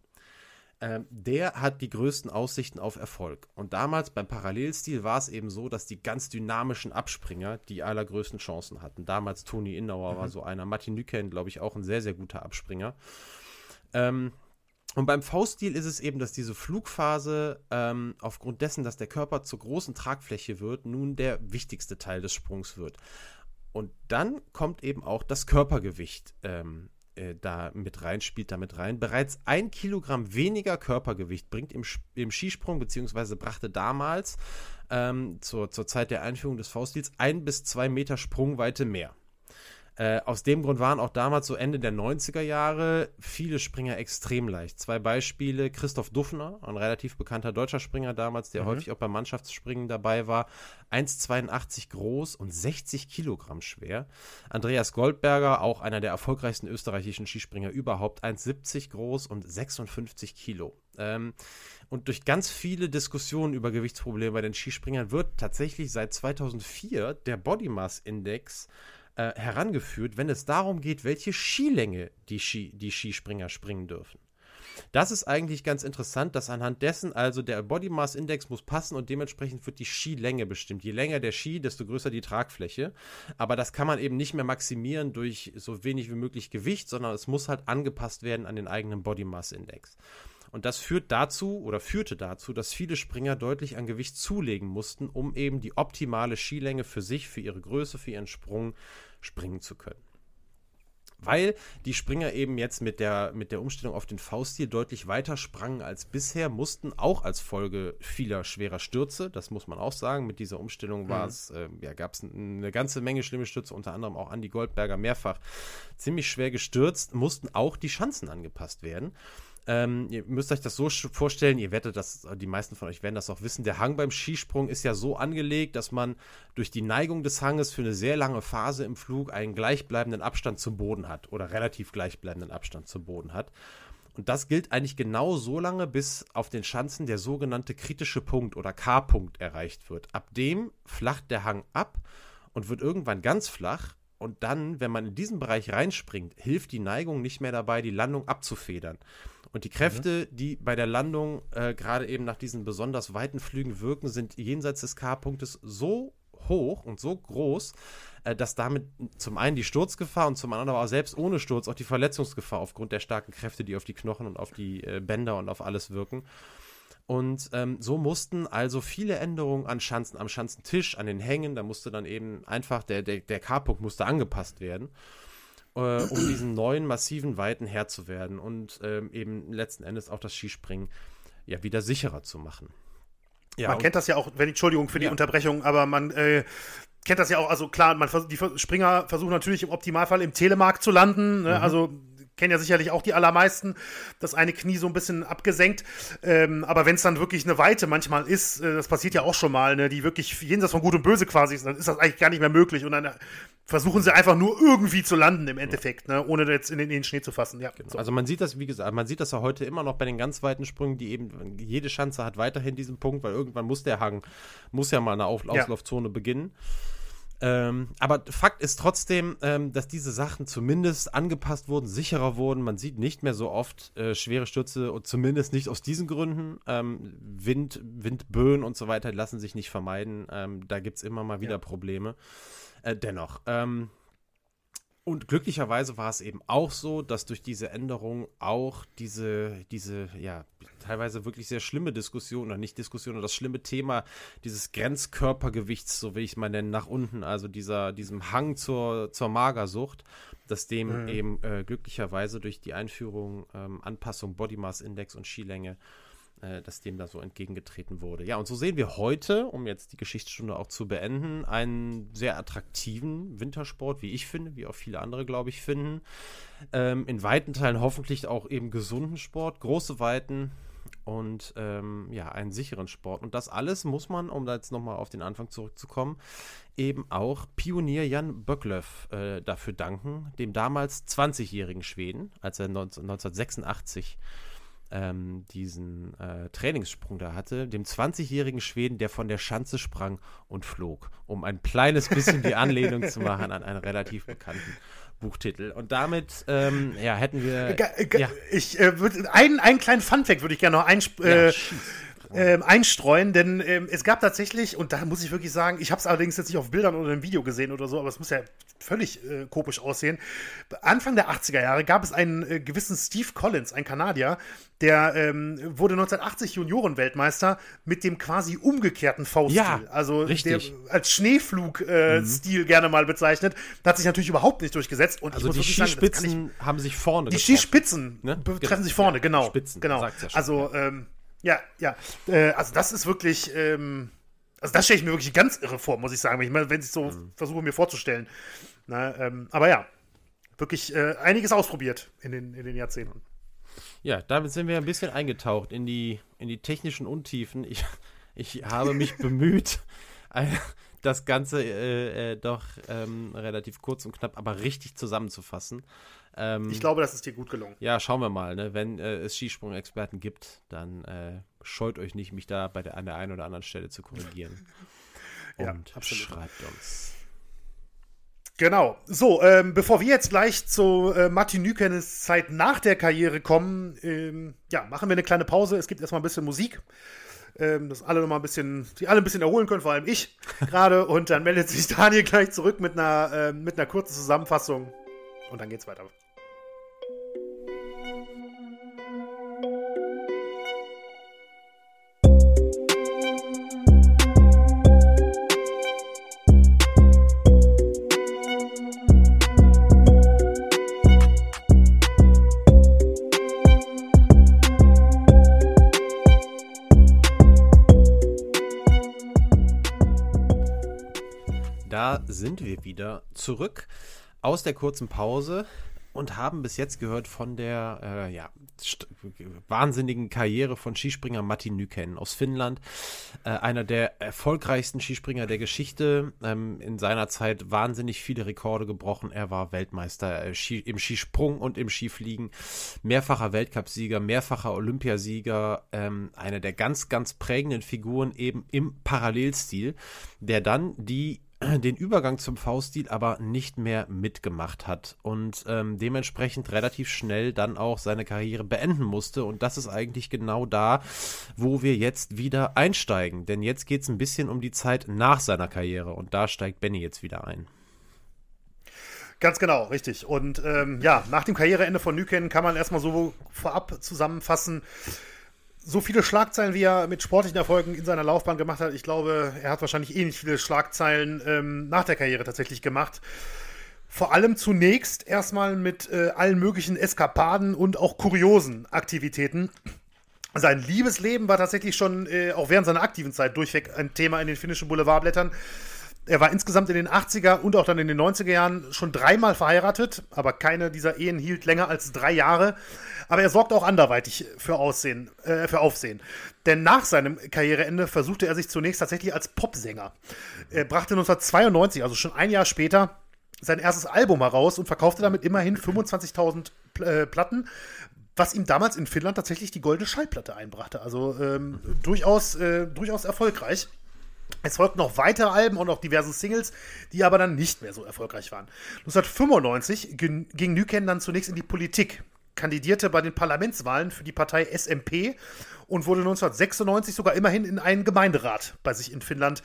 A: ähm, der hat die größten Aussichten auf Erfolg. Und damals beim Parallelstil war es eben so, dass die ganz dynamischen Abspringer die allergrößten Chancen hatten. Damals Toni Innauer mhm. war so einer, Martin Nüken, glaube ich, auch ein sehr, sehr guter Abspringer. Ähm, und beim V-Stil ist es eben, dass diese Flugphase ähm, aufgrund dessen, dass der Körper zur großen Tragfläche wird, nun der wichtigste Teil des Sprungs wird. Und dann kommt eben auch das Körpergewicht ähm, äh, da mit rein, spielt da mit rein. Bereits ein Kilogramm weniger Körpergewicht bringt im, im Skisprung, beziehungsweise brachte damals ähm, zur, zur Zeit der Einführung des V-Stils ein bis zwei Meter Sprungweite mehr. Äh, aus dem Grund waren auch damals so Ende der 90er Jahre viele Springer extrem leicht. Zwei Beispiele: Christoph Duffner, ein relativ bekannter deutscher Springer damals, der mhm. häufig auch beim Mannschaftsspringen dabei war. 1,82 groß und 60 Kilogramm schwer. Andreas Goldberger, auch einer der erfolgreichsten österreichischen Skispringer überhaupt, 1,70 groß und 56 Kilo. Ähm, und durch ganz viele Diskussionen über Gewichtsprobleme bei den Skispringern wird tatsächlich seit 2004 der Body Mass Index äh, herangeführt, wenn es darum geht, welche Skilänge die, Ski, die Skispringer springen dürfen. Das ist eigentlich ganz interessant, dass anhand dessen also der Body Mass Index muss passen und dementsprechend wird die Skilänge bestimmt. Je länger der Ski, desto größer die Tragfläche. Aber das kann man eben nicht mehr maximieren durch so wenig wie möglich Gewicht, sondern es muss halt angepasst werden an den eigenen Body Mass Index. Und das führt dazu oder führte dazu, dass viele Springer deutlich an Gewicht zulegen mussten, um eben die optimale Skilänge für sich, für ihre Größe, für ihren Sprung springen zu können. Weil die Springer eben jetzt mit der, mit der Umstellung auf den V-Stil deutlich weiter sprangen als bisher, mussten auch als Folge vieler schwerer Stürze, das muss man auch sagen, mit dieser Umstellung war es, äh, ja, gab es eine ganze Menge schlimme Stürze, unter anderem auch Andy Goldberger mehrfach ziemlich schwer gestürzt, mussten auch die Schanzen angepasst werden. Ähm, ihr müsst euch das so vorstellen, ihr werdet das, die meisten von euch werden das auch wissen, der Hang beim Skisprung ist ja so angelegt, dass man durch die Neigung des Hanges für eine sehr lange Phase im Flug einen gleichbleibenden Abstand zum Boden hat oder relativ gleichbleibenden Abstand zum Boden hat. Und das gilt eigentlich genau so lange, bis auf den Schanzen der sogenannte kritische Punkt oder K-Punkt erreicht wird. Ab dem flacht der Hang ab und wird irgendwann ganz flach. Und dann, wenn man in diesen Bereich reinspringt, hilft die Neigung nicht mehr dabei, die Landung abzufedern. Und die Kräfte, mhm. die bei der Landung äh, gerade eben nach diesen besonders weiten Flügen wirken, sind jenseits des K-Punktes so hoch und so groß, äh, dass damit zum einen die Sturzgefahr und zum anderen aber auch selbst ohne Sturz auch die Verletzungsgefahr aufgrund der starken Kräfte, die auf die Knochen und auf die äh, Bänder und auf alles wirken. Und ähm, so mussten also viele Änderungen an Schanzen, am Schanzentisch, an den Hängen, da musste dann eben einfach der, der, der K-Punkt musste angepasst werden äh, um diesen neuen massiven Weiten Herr zu werden und ähm, eben letzten Endes auch das Skispringen ja wieder sicherer zu machen.
B: Ja, man kennt das ja auch, wenn Entschuldigung für die ja. Unterbrechung, aber man äh, kennt das ja auch, also klar, man die Springer versuchen natürlich im Optimalfall im Telemark zu landen, ne? mhm. also kennen ja sicherlich auch die allermeisten, das eine Knie so ein bisschen abgesenkt. Ähm, aber wenn es dann wirklich eine Weite manchmal ist, äh, das passiert ja auch schon mal, ne, die wirklich jenseits von Gut und Böse quasi ist, dann ist das eigentlich gar nicht mehr möglich. Und dann äh, versuchen sie einfach nur irgendwie zu landen im Endeffekt, ne, ohne jetzt in den, in den Schnee zu fassen. Ja,
A: genau. so. Also man sieht das, wie gesagt, man sieht das ja heute immer noch bei den ganz weiten Sprüngen, die eben, jede Schanze hat weiterhin diesen Punkt, weil irgendwann muss der Hang, muss ja mal eine Auf Auslaufzone ja. beginnen. Ähm, aber Fakt ist trotzdem, ähm, dass diese Sachen zumindest angepasst wurden, sicherer wurden. Man sieht nicht mehr so oft äh, schwere Stürze und zumindest nicht aus diesen Gründen. Ähm, Wind, Windböen und so weiter lassen sich nicht vermeiden. Ähm, da gibt es immer mal wieder ja. Probleme. Äh, dennoch, ähm, und glücklicherweise war es eben auch so, dass durch diese Änderung auch diese, diese, ja, teilweise wirklich sehr schlimme Diskussion, oder nicht Diskussion, oder das schlimme Thema dieses Grenzkörpergewichts, so will ich es mal nennen, nach unten, also dieser, diesem Hang zur, zur Magersucht, dass dem mhm. eben äh, glücklicherweise durch die Einführung, ähm, Anpassung Body Mass Index und Skilänge äh, dass dem da so entgegengetreten wurde. Ja, und so sehen wir heute, um jetzt die Geschichtsstunde auch zu beenden, einen sehr attraktiven Wintersport, wie ich finde, wie auch viele andere, glaube ich, finden. Ähm, in weiten Teilen hoffentlich auch eben gesunden Sport, große Weiten und ähm, ja, einen sicheren Sport. Und das alles muss man, um da jetzt nochmal auf den Anfang zurückzukommen, eben auch Pionier Jan Böcklöff äh, dafür danken, dem damals 20-jährigen Schweden, als er 19, 1986 ähm, diesen äh, Trainingssprung da hatte, dem 20-jährigen Schweden, der von der Schanze sprang und flog, um ein kleines bisschen die Anlehnung zu machen an einen relativ bekannten Buchtitel. Und damit, ähm, ja, hätten wir.
B: Ja. Ich äh, würde einen, einen kleinen Funfact würde ich gerne noch einsp äh, ähm, einstreuen, denn ähm, es gab tatsächlich, und da muss ich wirklich sagen, ich habe es allerdings jetzt nicht auf Bildern oder im Video gesehen oder so, aber es muss ja völlig äh, komisch aussehen. Anfang der 80er Jahre gab es einen äh, gewissen Steve Collins, ein Kanadier, der ähm, wurde 1980 Juniorenweltmeister mit dem quasi umgekehrten V-Stil. Ja, also richtig. der als Schneeflug-Stil äh, mhm. gerne mal bezeichnet. Das hat sich natürlich überhaupt nicht durchgesetzt.
A: Und also die Skispitzen sagen, haben sich vorne
B: Die getroffen. Skispitzen ne? treffen genau. sich vorne, genau. Spitzen, genau. Ja also ähm, ja, ja. Äh, also das ist wirklich, ähm, also das stelle ich mir wirklich ganz irre vor, muss ich sagen, wenn ich, wenn ich so mhm. versuche mir vorzustellen. Na, ähm, aber ja, wirklich äh, einiges ausprobiert in den, in den Jahrzehnten.
A: Ja, damit sind wir ein bisschen eingetaucht in die, in die technischen Untiefen. Ich, ich habe mich bemüht, das Ganze äh, äh, doch ähm, relativ kurz und knapp, aber richtig zusammenzufassen.
B: Ähm, ich glaube, das ist dir gut gelungen.
A: Ja, schauen wir mal. Ne? Wenn äh, es Skisprung-Experten gibt, dann äh, scheut euch nicht, mich da bei der, an der einen oder anderen Stelle zu korrigieren. Und ja, absolut. schreibt uns.
B: Genau. So, ähm, bevor wir jetzt gleich zu äh, Martin Nükenes Zeit nach der Karriere kommen, ähm, ja, machen wir eine kleine Pause. Es gibt erstmal ein bisschen Musik. Ähm, dass alle noch mal ein bisschen, die alle ein bisschen erholen können, vor allem ich gerade. Und dann meldet sich Daniel gleich zurück mit einer, äh, mit einer kurzen Zusammenfassung. Und dann geht's weiter.
A: Sind wir wieder zurück aus der kurzen Pause und haben bis jetzt gehört von der äh, ja, wahnsinnigen Karriere von Skispringer Matti Nykänen aus Finnland. Äh, einer der erfolgreichsten Skispringer der Geschichte. Ähm, in seiner Zeit wahnsinnig viele Rekorde gebrochen. Er war Weltmeister äh, im Skisprung und im Skifliegen. Mehrfacher Weltcupsieger, mehrfacher Olympiasieger. Ähm, eine der ganz, ganz prägenden Figuren eben im Parallelstil, der dann die den Übergang zum V-Stil aber nicht mehr mitgemacht hat und ähm, dementsprechend relativ schnell dann auch seine Karriere beenden musste. Und das ist eigentlich genau da, wo wir jetzt wieder einsteigen. Denn jetzt geht es ein bisschen um die Zeit nach seiner Karriere und da steigt Benny jetzt wieder ein.
B: Ganz genau, richtig. Und ähm, ja, nach dem Karriereende von Nyken kann man erstmal so vorab zusammenfassen, so viele Schlagzeilen, wie er mit sportlichen Erfolgen in seiner Laufbahn gemacht hat, ich glaube, er hat wahrscheinlich ähnlich viele Schlagzeilen ähm, nach der Karriere tatsächlich gemacht. Vor allem zunächst erstmal mit äh, allen möglichen Eskapaden und auch kuriosen Aktivitäten. Sein Liebesleben war tatsächlich schon äh, auch während seiner aktiven Zeit durchweg ein Thema in den finnischen Boulevardblättern. Er war insgesamt in den 80er und auch dann in den 90er Jahren schon dreimal verheiratet, aber keine dieser Ehen hielt länger als drei Jahre. Aber er sorgte auch anderweitig für, Aussehen, äh, für Aufsehen. Denn nach seinem Karriereende versuchte er sich zunächst tatsächlich als Popsänger. Er brachte 1992, also schon ein Jahr später, sein erstes Album heraus und verkaufte damit immerhin 25.000 äh, Platten, was ihm damals in Finnland tatsächlich die goldene Schallplatte einbrachte. Also ähm, durchaus, äh, durchaus erfolgreich. Es folgten noch weitere Alben und auch diverse Singles, die aber dann nicht mehr so erfolgreich waren. 1995 ging Nyken dann zunächst in die Politik, kandidierte bei den Parlamentswahlen für die Partei SMP und wurde 1996 sogar immerhin in einen Gemeinderat bei sich in Finnland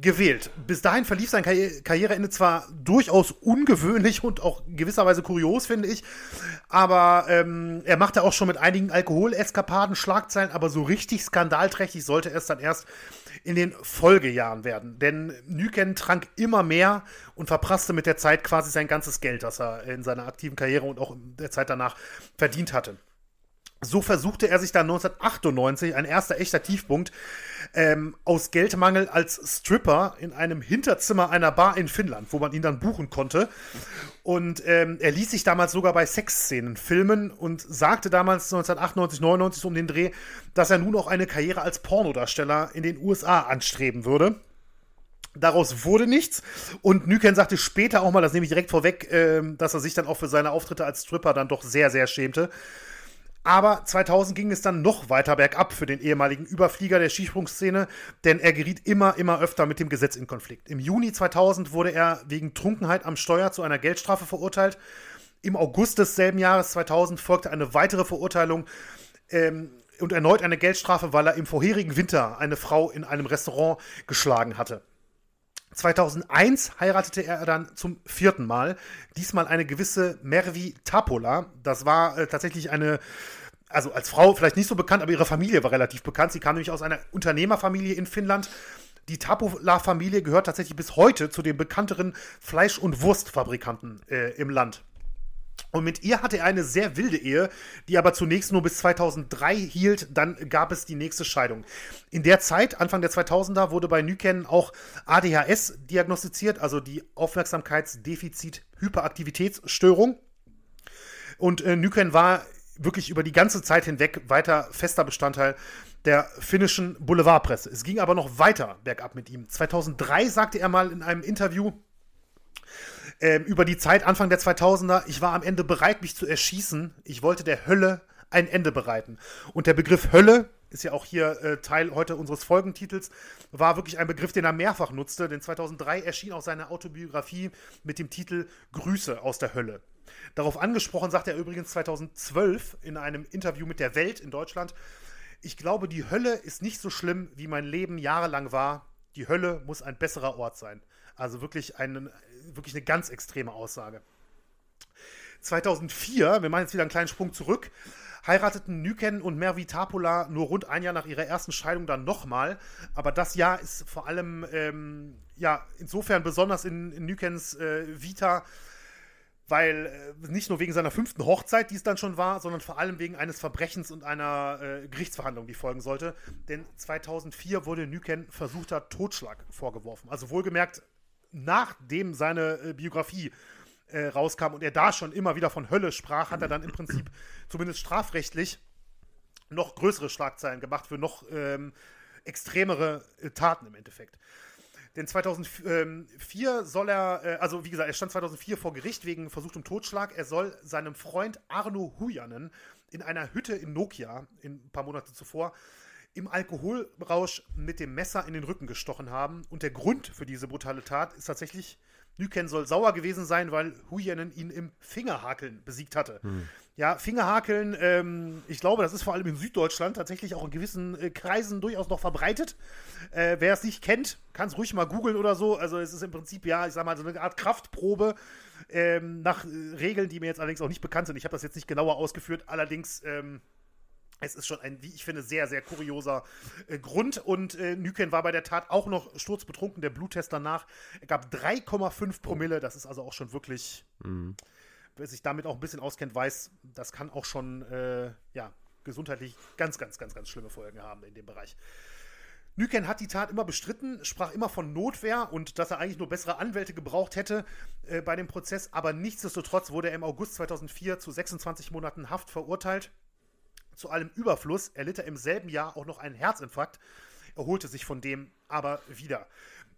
B: gewählt. Bis dahin verlief sein Karri Karriereende zwar durchaus ungewöhnlich und auch gewisserweise kurios, finde ich, aber ähm, er machte auch schon mit einigen Alkoholeskapaden Schlagzeilen, aber so richtig skandalträchtig sollte es dann erst in den Folgejahren werden. Denn Nyken trank immer mehr und verprasste mit der Zeit quasi sein ganzes Geld, das er in seiner aktiven Karriere und auch in der Zeit danach verdient hatte. So versuchte er sich dann 1998, ein erster echter Tiefpunkt, ähm, aus Geldmangel als Stripper in einem Hinterzimmer einer Bar in Finnland, wo man ihn dann buchen konnte. Und ähm, er ließ sich damals sogar bei Sexszenen filmen und sagte damals 1998, 99 um den Dreh, dass er nun auch eine Karriere als Pornodarsteller in den USA anstreben würde. Daraus wurde nichts. Und Nyken sagte später auch mal, das nehme ich direkt vorweg, äh, dass er sich dann auch für seine Auftritte als Stripper dann doch sehr, sehr schämte. Aber 2000 ging es dann noch weiter bergab für den ehemaligen Überflieger der Skisprungszene, denn er geriet immer, immer öfter mit dem Gesetz in Konflikt. Im Juni 2000 wurde er wegen Trunkenheit am Steuer zu einer Geldstrafe verurteilt. Im August desselben Jahres 2000 folgte eine weitere Verurteilung ähm, und erneut eine Geldstrafe, weil er im vorherigen Winter eine Frau in einem Restaurant geschlagen hatte. 2001 heiratete er dann zum vierten Mal. Diesmal eine gewisse Mervi Tapola. Das war äh, tatsächlich eine, also als Frau vielleicht nicht so bekannt, aber ihre Familie war relativ bekannt. Sie kam nämlich aus einer Unternehmerfamilie in Finnland. Die Tapola-Familie gehört tatsächlich bis heute zu den bekannteren Fleisch- und Wurstfabrikanten äh, im Land. Und mit ihr hatte er eine sehr wilde Ehe, die aber zunächst nur bis 2003 hielt. Dann gab es die nächste Scheidung. In der Zeit, Anfang der 2000er, wurde bei Nyken auch ADHS diagnostiziert, also die Aufmerksamkeitsdefizit-Hyperaktivitätsstörung. Und äh, Nyken war wirklich über die ganze Zeit hinweg weiter fester Bestandteil der finnischen Boulevardpresse. Es ging aber noch weiter bergab mit ihm. 2003 sagte er mal in einem Interview, ähm, über die Zeit Anfang der 2000er, ich war am Ende bereit, mich zu erschießen. Ich wollte der Hölle ein Ende bereiten. Und der Begriff Hölle ist ja auch hier äh, Teil heute unseres Folgentitels, war wirklich ein Begriff, den er mehrfach nutzte, denn 2003 erschien auch seine Autobiografie mit dem Titel Grüße aus der Hölle. Darauf angesprochen sagte er übrigens 2012 in einem Interview mit der Welt in Deutschland, ich glaube, die Hölle ist nicht so schlimm, wie mein Leben jahrelang war. Die Hölle muss ein besserer Ort sein. Also wirklich, ein, wirklich eine ganz extreme Aussage. 2004, wir machen jetzt wieder einen kleinen Sprung zurück, heirateten Nyken und Mervi Tapola nur rund ein Jahr nach ihrer ersten Scheidung dann nochmal. Aber das Jahr ist vor allem ähm, ja insofern besonders in, in Nykens äh, Vita, weil äh, nicht nur wegen seiner fünften Hochzeit, die es dann schon war, sondern vor allem wegen eines Verbrechens und einer äh, Gerichtsverhandlung, die folgen sollte. Denn 2004 wurde Nyken versuchter Totschlag vorgeworfen. Also wohlgemerkt nachdem seine äh, Biografie äh, rauskam und er da schon immer wieder von Hölle sprach, hat er dann im Prinzip zumindest strafrechtlich noch größere Schlagzeilen gemacht für noch ähm, extremere äh, Taten im Endeffekt. Denn 2004 soll er, äh, also wie gesagt, er stand 2004 vor Gericht wegen versuchtem Totschlag. Er soll seinem Freund Arno Hujanen in einer Hütte in Nokia ein paar Monate zuvor im Alkoholrausch mit dem Messer in den Rücken gestochen haben. Und der Grund für diese brutale Tat ist tatsächlich, Nyken soll sauer gewesen sein, weil Huyanen ihn im Fingerhakeln besiegt hatte. Hm. Ja, Fingerhakeln, ähm, ich glaube, das ist vor allem in Süddeutschland tatsächlich auch in gewissen äh, Kreisen durchaus noch verbreitet. Äh, wer es nicht kennt, kann es ruhig mal googeln oder so. Also es ist im Prinzip, ja, ich sag mal, so eine Art Kraftprobe ähm, nach äh, Regeln, die mir jetzt allerdings auch nicht bekannt sind. Ich habe das jetzt nicht genauer ausgeführt. Allerdings ähm, es ist schon ein, wie ich finde, sehr, sehr kurioser äh, Grund. Und äh, Nyken war bei der Tat auch noch sturzbetrunken. Der Bluttest danach gab 3,5 Promille. Das ist also auch schon wirklich, mhm. Wer sich damit auch ein bisschen auskennt, weiß, das kann auch schon, äh, ja, gesundheitlich ganz, ganz, ganz, ganz schlimme Folgen haben in dem Bereich. Nyken hat die Tat immer bestritten, sprach immer von Notwehr und dass er eigentlich nur bessere Anwälte gebraucht hätte äh, bei dem Prozess. Aber nichtsdestotrotz wurde er im August 2004 zu 26 Monaten Haft verurteilt. Zu allem Überfluss erlitt er im selben Jahr auch noch einen Herzinfarkt, erholte sich von dem aber wieder.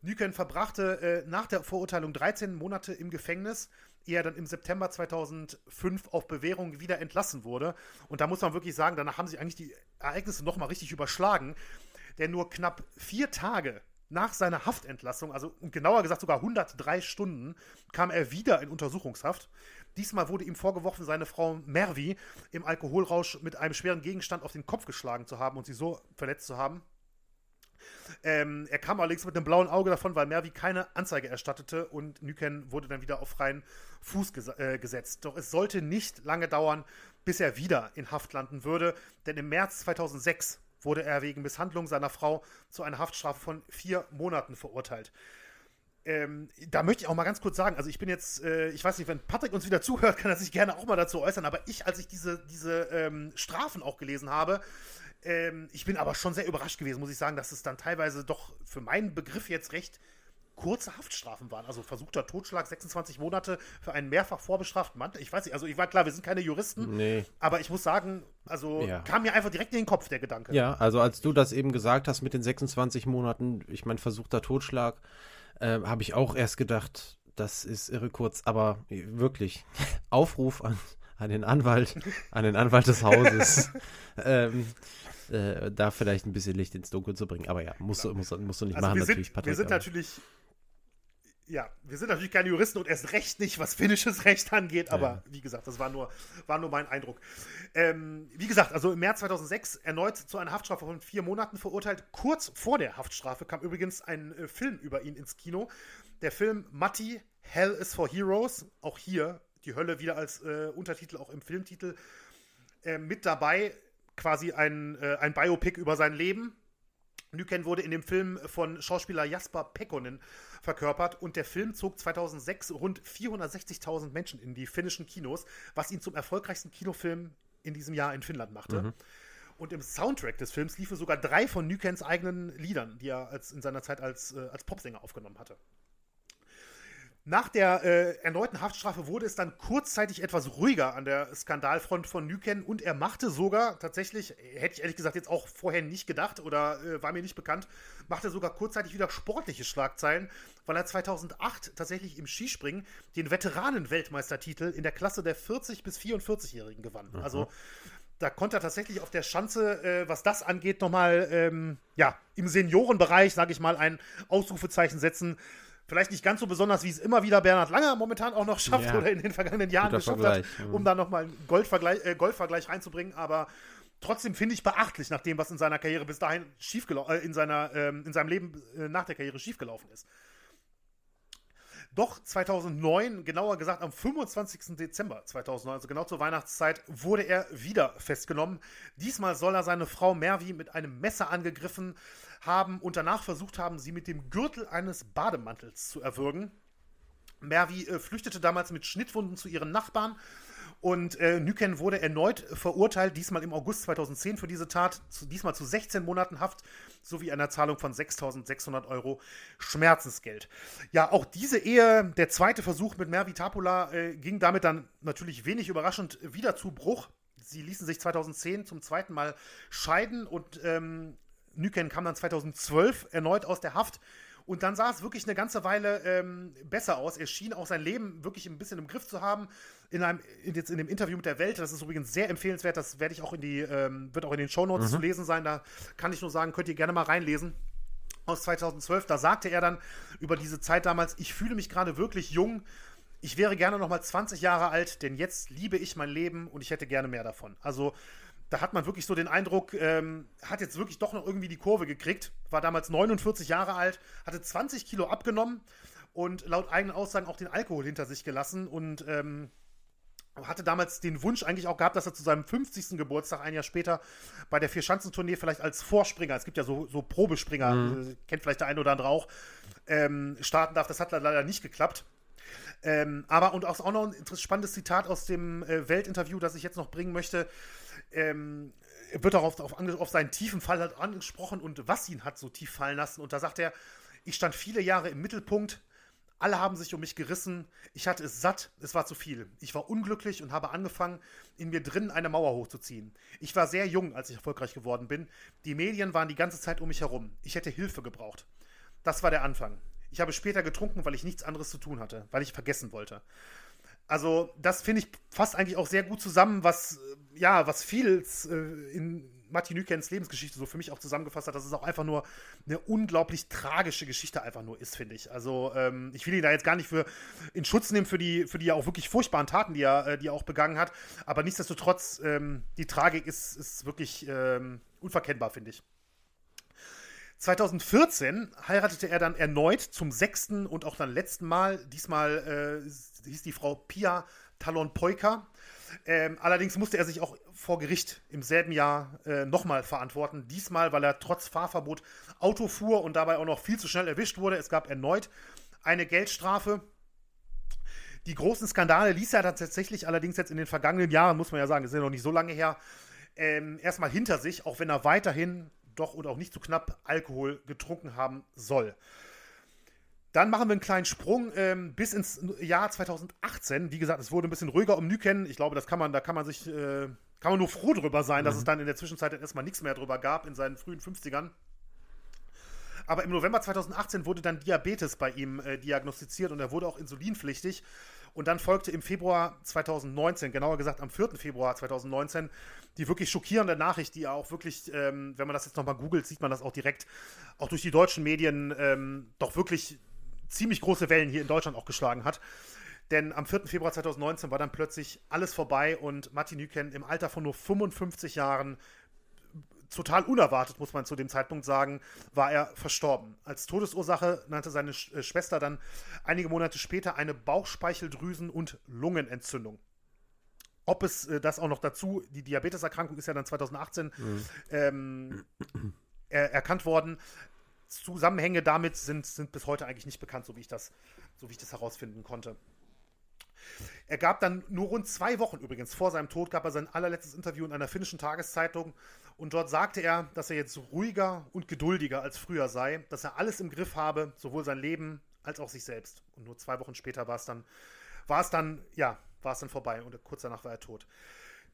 B: Nyken verbrachte äh, nach der Verurteilung 13 Monate im Gefängnis, er dann im September 2005 auf Bewährung wieder entlassen wurde. Und da muss man wirklich sagen, danach haben sich eigentlich die Ereignisse nochmal richtig überschlagen. Denn nur knapp vier Tage nach seiner Haftentlassung, also genauer gesagt sogar 103 Stunden, kam er wieder in Untersuchungshaft. Diesmal wurde ihm vorgeworfen, seine Frau Mervi im Alkoholrausch mit einem schweren Gegenstand auf den Kopf geschlagen zu haben und sie so verletzt zu haben. Ähm, er kam allerdings mit einem blauen Auge davon, weil Mervi keine Anzeige erstattete und Nyken wurde dann wieder auf freien Fuß ges äh, gesetzt. Doch es sollte nicht lange dauern, bis er wieder in Haft landen würde, denn im März 2006 wurde er wegen Misshandlung seiner Frau zu einer Haftstrafe von vier Monaten verurteilt. Ähm, da möchte ich auch mal ganz kurz sagen, also ich bin jetzt, äh, ich weiß nicht, wenn Patrick uns wieder zuhört, kann er sich gerne auch mal dazu äußern, aber ich, als ich diese, diese ähm, Strafen auch gelesen habe, ähm, ich bin aber schon sehr überrascht gewesen, muss ich sagen, dass es dann teilweise doch für meinen Begriff jetzt recht kurze Haftstrafen waren. Also versuchter Totschlag, 26 Monate für einen mehrfach vorbestraften Mann. Ich weiß nicht, also ich war klar, wir sind keine Juristen,
A: Nee.
B: aber ich muss sagen, also
A: Ja.
B: kam mir einfach direkt in den Kopf der Gedanke.
A: Ja, also als du das eben gesagt hast mit den 26 Monaten, ich meine, versuchter Totschlag, äh, habe ich auch erst gedacht, das ist irre kurz, aber wirklich, Aufruf an, an den Anwalt, an den Anwalt des Hauses, ähm, äh, da vielleicht ein bisschen Licht ins Dunkel zu bringen. Aber ja, musst, du, musst, du- musst du nicht
B: Also
A: machen,
B: wir
A: natürlich,
B: sind,
A: Patrick.
B: wir sind
A: aber-
B: natürlich, ja, wir sind natürlich keine Juristen und erst recht nicht, was finnisches Recht angeht, aber
A: Ja.
B: wie gesagt, das war nur, war nur mein Eindruck. Ähm, wie gesagt, also im März 2006 erneut zu einer Haftstrafe von vier Monaten verurteilt. Kurz vor der Haftstrafe kam übrigens ein äh, Film über ihn ins Kino. Der Film Matti, Hell is for Heroes. Auch hier die Hölle wieder als äh, Untertitel, auch im Filmtitel äh, mit dabei. Quasi ein, äh, ein Biopic über sein Leben. Nyken wurde in dem Film von Schauspieler Jasper Pekkonen verkörpert und der Film zog 2006 rund 460.000 Menschen in die finnischen Kinos, was ihn zum erfolgreichsten Kinofilm in diesem Jahr in Finnland machte. Und im Soundtrack des Films liefen sogar drei von Nykens eigenen Liedern, die er als, in seiner Zeit als, äh, als Popsänger aufgenommen hatte. Nach der äh, erneuten Haftstrafe wurde es dann kurzzeitig etwas ruhiger an der Skandalfront von Nyken und er machte sogar tatsächlich, hätte ich ehrlich gesagt jetzt auch vorher nicht gedacht oder äh, war mir nicht bekannt, machte sogar kurzzeitig wieder sportliche Schlagzeilen, weil er 2008 tatsächlich im Skispringen den Veteranen-Weltmeistertitel in der Klasse der 40- bis 44-Jährigen gewann. Also da konnte er tatsächlich auf der Schanze, äh, was das angeht, nochmal ähm, ja, im Seniorenbereich, sage ich mal, ein Ausrufezeichen setzen. Vielleicht nicht ganz so besonders, wie es immer wieder Bernhard Langer momentan auch noch schafft
A: Ja.
B: oder in den vergangenen Jahren
A: Guter
B: geschafft hat,
A: Vergleich, ja.
B: um da nochmal einen Goldvergleich, äh, Goldvergleich reinzubringen. Aber trotzdem finde ich beachtlich, nach dem, was in seiner Karriere bis dahin schiefgelaufen, äh, in, seiner, ähm, in seinem Leben äh, nach der Karriere schiefgelaufen ist. Doch 2009, genauer gesagt am 25. Dezember 2009, also genau zur Weihnachtszeit, wurde er wieder festgenommen. Diesmal soll er seine Frau Mervi mit einem Messer angegriffen haben und danach versucht haben, sie mit dem Gürtel eines Bademantels zu erwürgen. Mervi äh, flüchtete damals mit Schnittwunden zu ihren Nachbarn und äh, Nyken wurde erneut verurteilt, diesmal im August 2010 für diese Tat, zu, diesmal zu 16 Monaten Haft sowie einer Zahlung von 6.600 Euro Schmerzensgeld. Ja, auch diese Ehe, der zweite Versuch mit Mervi Tapula, äh, ging damit dann natürlich wenig überraschend wieder zu Bruch. Sie ließen sich 2010 zum zweiten Mal scheiden und ähm, Nyken kam dann 2012 erneut aus der Haft. Und dann sah es wirklich eine ganze Weile ähm, besser aus. Er schien auch sein Leben wirklich ein bisschen im Griff zu haben. In einem, in, jetzt in dem Interview mit der Welt, das ist übrigens sehr empfehlenswert, das werde ich auch in die, ähm, wird auch in den Shownotes zu lesen sein. Da kann ich nur sagen, könnt ihr gerne mal reinlesen. Aus 2012, da sagte er dann über diese Zeit damals, ich fühle mich gerade wirklich jung. Ich wäre gerne noch mal 20 Jahre alt, denn jetzt liebe ich mein Leben und ich hätte gerne mehr davon. Also da hat man wirklich so den Eindruck, ähm, hat jetzt wirklich doch noch irgendwie die Kurve gekriegt, war damals 49 Jahre alt, hatte 20 Kilo abgenommen und laut eigenen Aussagen auch den Alkohol hinter sich gelassen und ähm, hatte damals den Wunsch eigentlich auch gehabt, dass er zu seinem 50. Geburtstag, ein Jahr später, bei der Vierschanzentournee vielleicht als Vorspringer, es gibt ja so, so Probespringer, äh, kennt vielleicht der eine oder andere auch, ähm, starten darf. Das hat leider nicht geklappt. Ähm, aber und auch, auch noch ein spannendes Zitat aus dem äh, Weltinterview, das ich jetzt noch bringen möchte. Ähm, wird darauf auf, auf seinen tiefen Fall halt angesprochen und was ihn hat so tief fallen lassen. Und da sagt er, ich stand viele Jahre im Mittelpunkt, alle haben sich um mich gerissen, ich hatte es satt, es war zu viel. Ich war unglücklich und habe angefangen, in mir drin eine Mauer hochzuziehen. Ich war sehr jung, als ich erfolgreich geworden bin. Die Medien waren die ganze Zeit um mich herum. Ich hätte Hilfe gebraucht. Das war der Anfang. Ich habe später getrunken, weil ich nichts anderes zu tun hatte, weil ich vergessen wollte. Also, das finde ich fasst eigentlich auch sehr gut zusammen, was, äh, ja, was viel äh, in Martin Nükens Lebensgeschichte so für mich auch zusammengefasst hat, dass es auch einfach nur eine unglaublich tragische Geschichte einfach nur ist, finde ich. Also ähm, ich will ihn da jetzt gar nicht für in Schutz nehmen für die, für die ja auch wirklich furchtbaren Taten, die er, äh, die er auch begangen hat. Aber nichtsdestotrotz, ähm, die Tragik ist, ist wirklich ähm, unverkennbar, finde ich. 2014 heiratete er dann erneut zum sechsten und auch dann letzten Mal. Diesmal äh, hieß die Frau Pia Talon Poika. Ähm, allerdings musste er sich auch vor Gericht im selben Jahr äh, nochmal verantworten. Diesmal, weil er trotz Fahrverbot Auto fuhr und dabei auch noch viel zu schnell erwischt wurde. Es gab erneut eine Geldstrafe. Die großen Skandale ließ er tatsächlich allerdings jetzt in den vergangenen Jahren, muss man ja sagen, ist ja noch nicht so lange her, ähm, erstmal hinter sich, auch wenn er weiterhin doch und auch nicht zu knapp Alkohol getrunken haben soll. Dann machen wir einen kleinen Sprung ähm, bis ins Jahr 2018. Wie gesagt, es wurde ein bisschen ruhiger um Nyken. Ich glaube, das kann man, da kann man sich, äh, kann man nur froh drüber sein, mhm. dass es dann in der Zwischenzeit erstmal nichts mehr drüber gab in seinen frühen 50ern. Aber im November 2018 wurde dann Diabetes bei ihm äh, diagnostiziert und er wurde auch insulinpflichtig. Und dann folgte im Februar 2019, genauer gesagt am 4. Februar 2019, die wirklich schockierende Nachricht, die auch wirklich, ähm, wenn man das jetzt nochmal googelt, sieht man das auch direkt, auch durch die deutschen Medien, ähm, doch wirklich ziemlich große Wellen hier in Deutschland auch geschlagen hat. Denn am 4. Februar 2019 war dann plötzlich alles vorbei und Martin Nüken im Alter von nur 55 Jahren total unerwartet, muss man zu dem Zeitpunkt sagen, war er verstorben. Als Todesursache nannte seine äh, Schwester dann einige Monate später eine Bauchspeicheldrüsen- und Lungenentzündung. Ob es äh, das auch noch dazu, die Diabeteserkrankung ist ja dann 2018 mhm. ähm, er, erkannt worden. Zusammenhänge damit sind, sind bis heute eigentlich nicht bekannt, so wie ich das, so wie ich das herausfinden konnte. Er gab dann nur rund zwei Wochen übrigens vor seinem Tod, gab er sein allerletztes Interview in einer finnischen Tageszeitung und dort sagte er, dass er jetzt ruhiger und geduldiger als früher sei, dass er alles im Griff habe, sowohl sein Leben als auch sich selbst. Und nur zwei Wochen später war es dann, war es dann, ja, war es dann vorbei und kurz danach war er tot.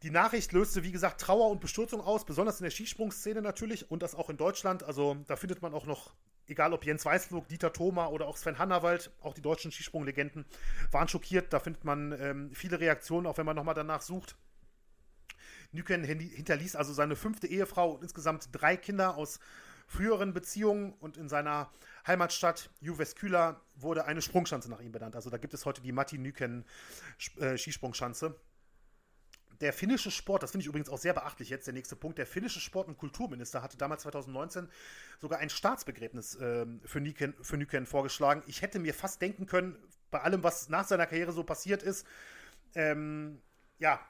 B: Die Nachricht löste, wie gesagt, Trauer und Bestürzung aus, besonders in der Skisprungszene natürlich und das auch in Deutschland. Also da findet man auch noch egal ob Jens Weißflug, Dieter Thoma oder auch Sven Hannawald, auch die deutschen Skisprunglegenden, waren schockiert. Da findet man ähm, viele Reaktionen, auch wenn man nochmal danach sucht. Nüken hinterließ also seine fünfte Ehefrau und insgesamt drei Kinder aus früheren Beziehungen und in seiner Heimatstadt Juvesküla wurde eine Sprungschanze nach ihm benannt. Also da gibt es heute die Matti Nüken äh, Skisprungschanze der finnische Sport, das finde ich übrigens auch sehr beachtlich jetzt, der nächste Punkt, der finnische Sport- und Kulturminister hatte damals 2019 sogar ein Staatsbegräbnis äh, für, Nyken, für Nyken vorgeschlagen. Ich hätte mir fast denken können, bei allem, was nach seiner Karriere so passiert ist, ähm, ja,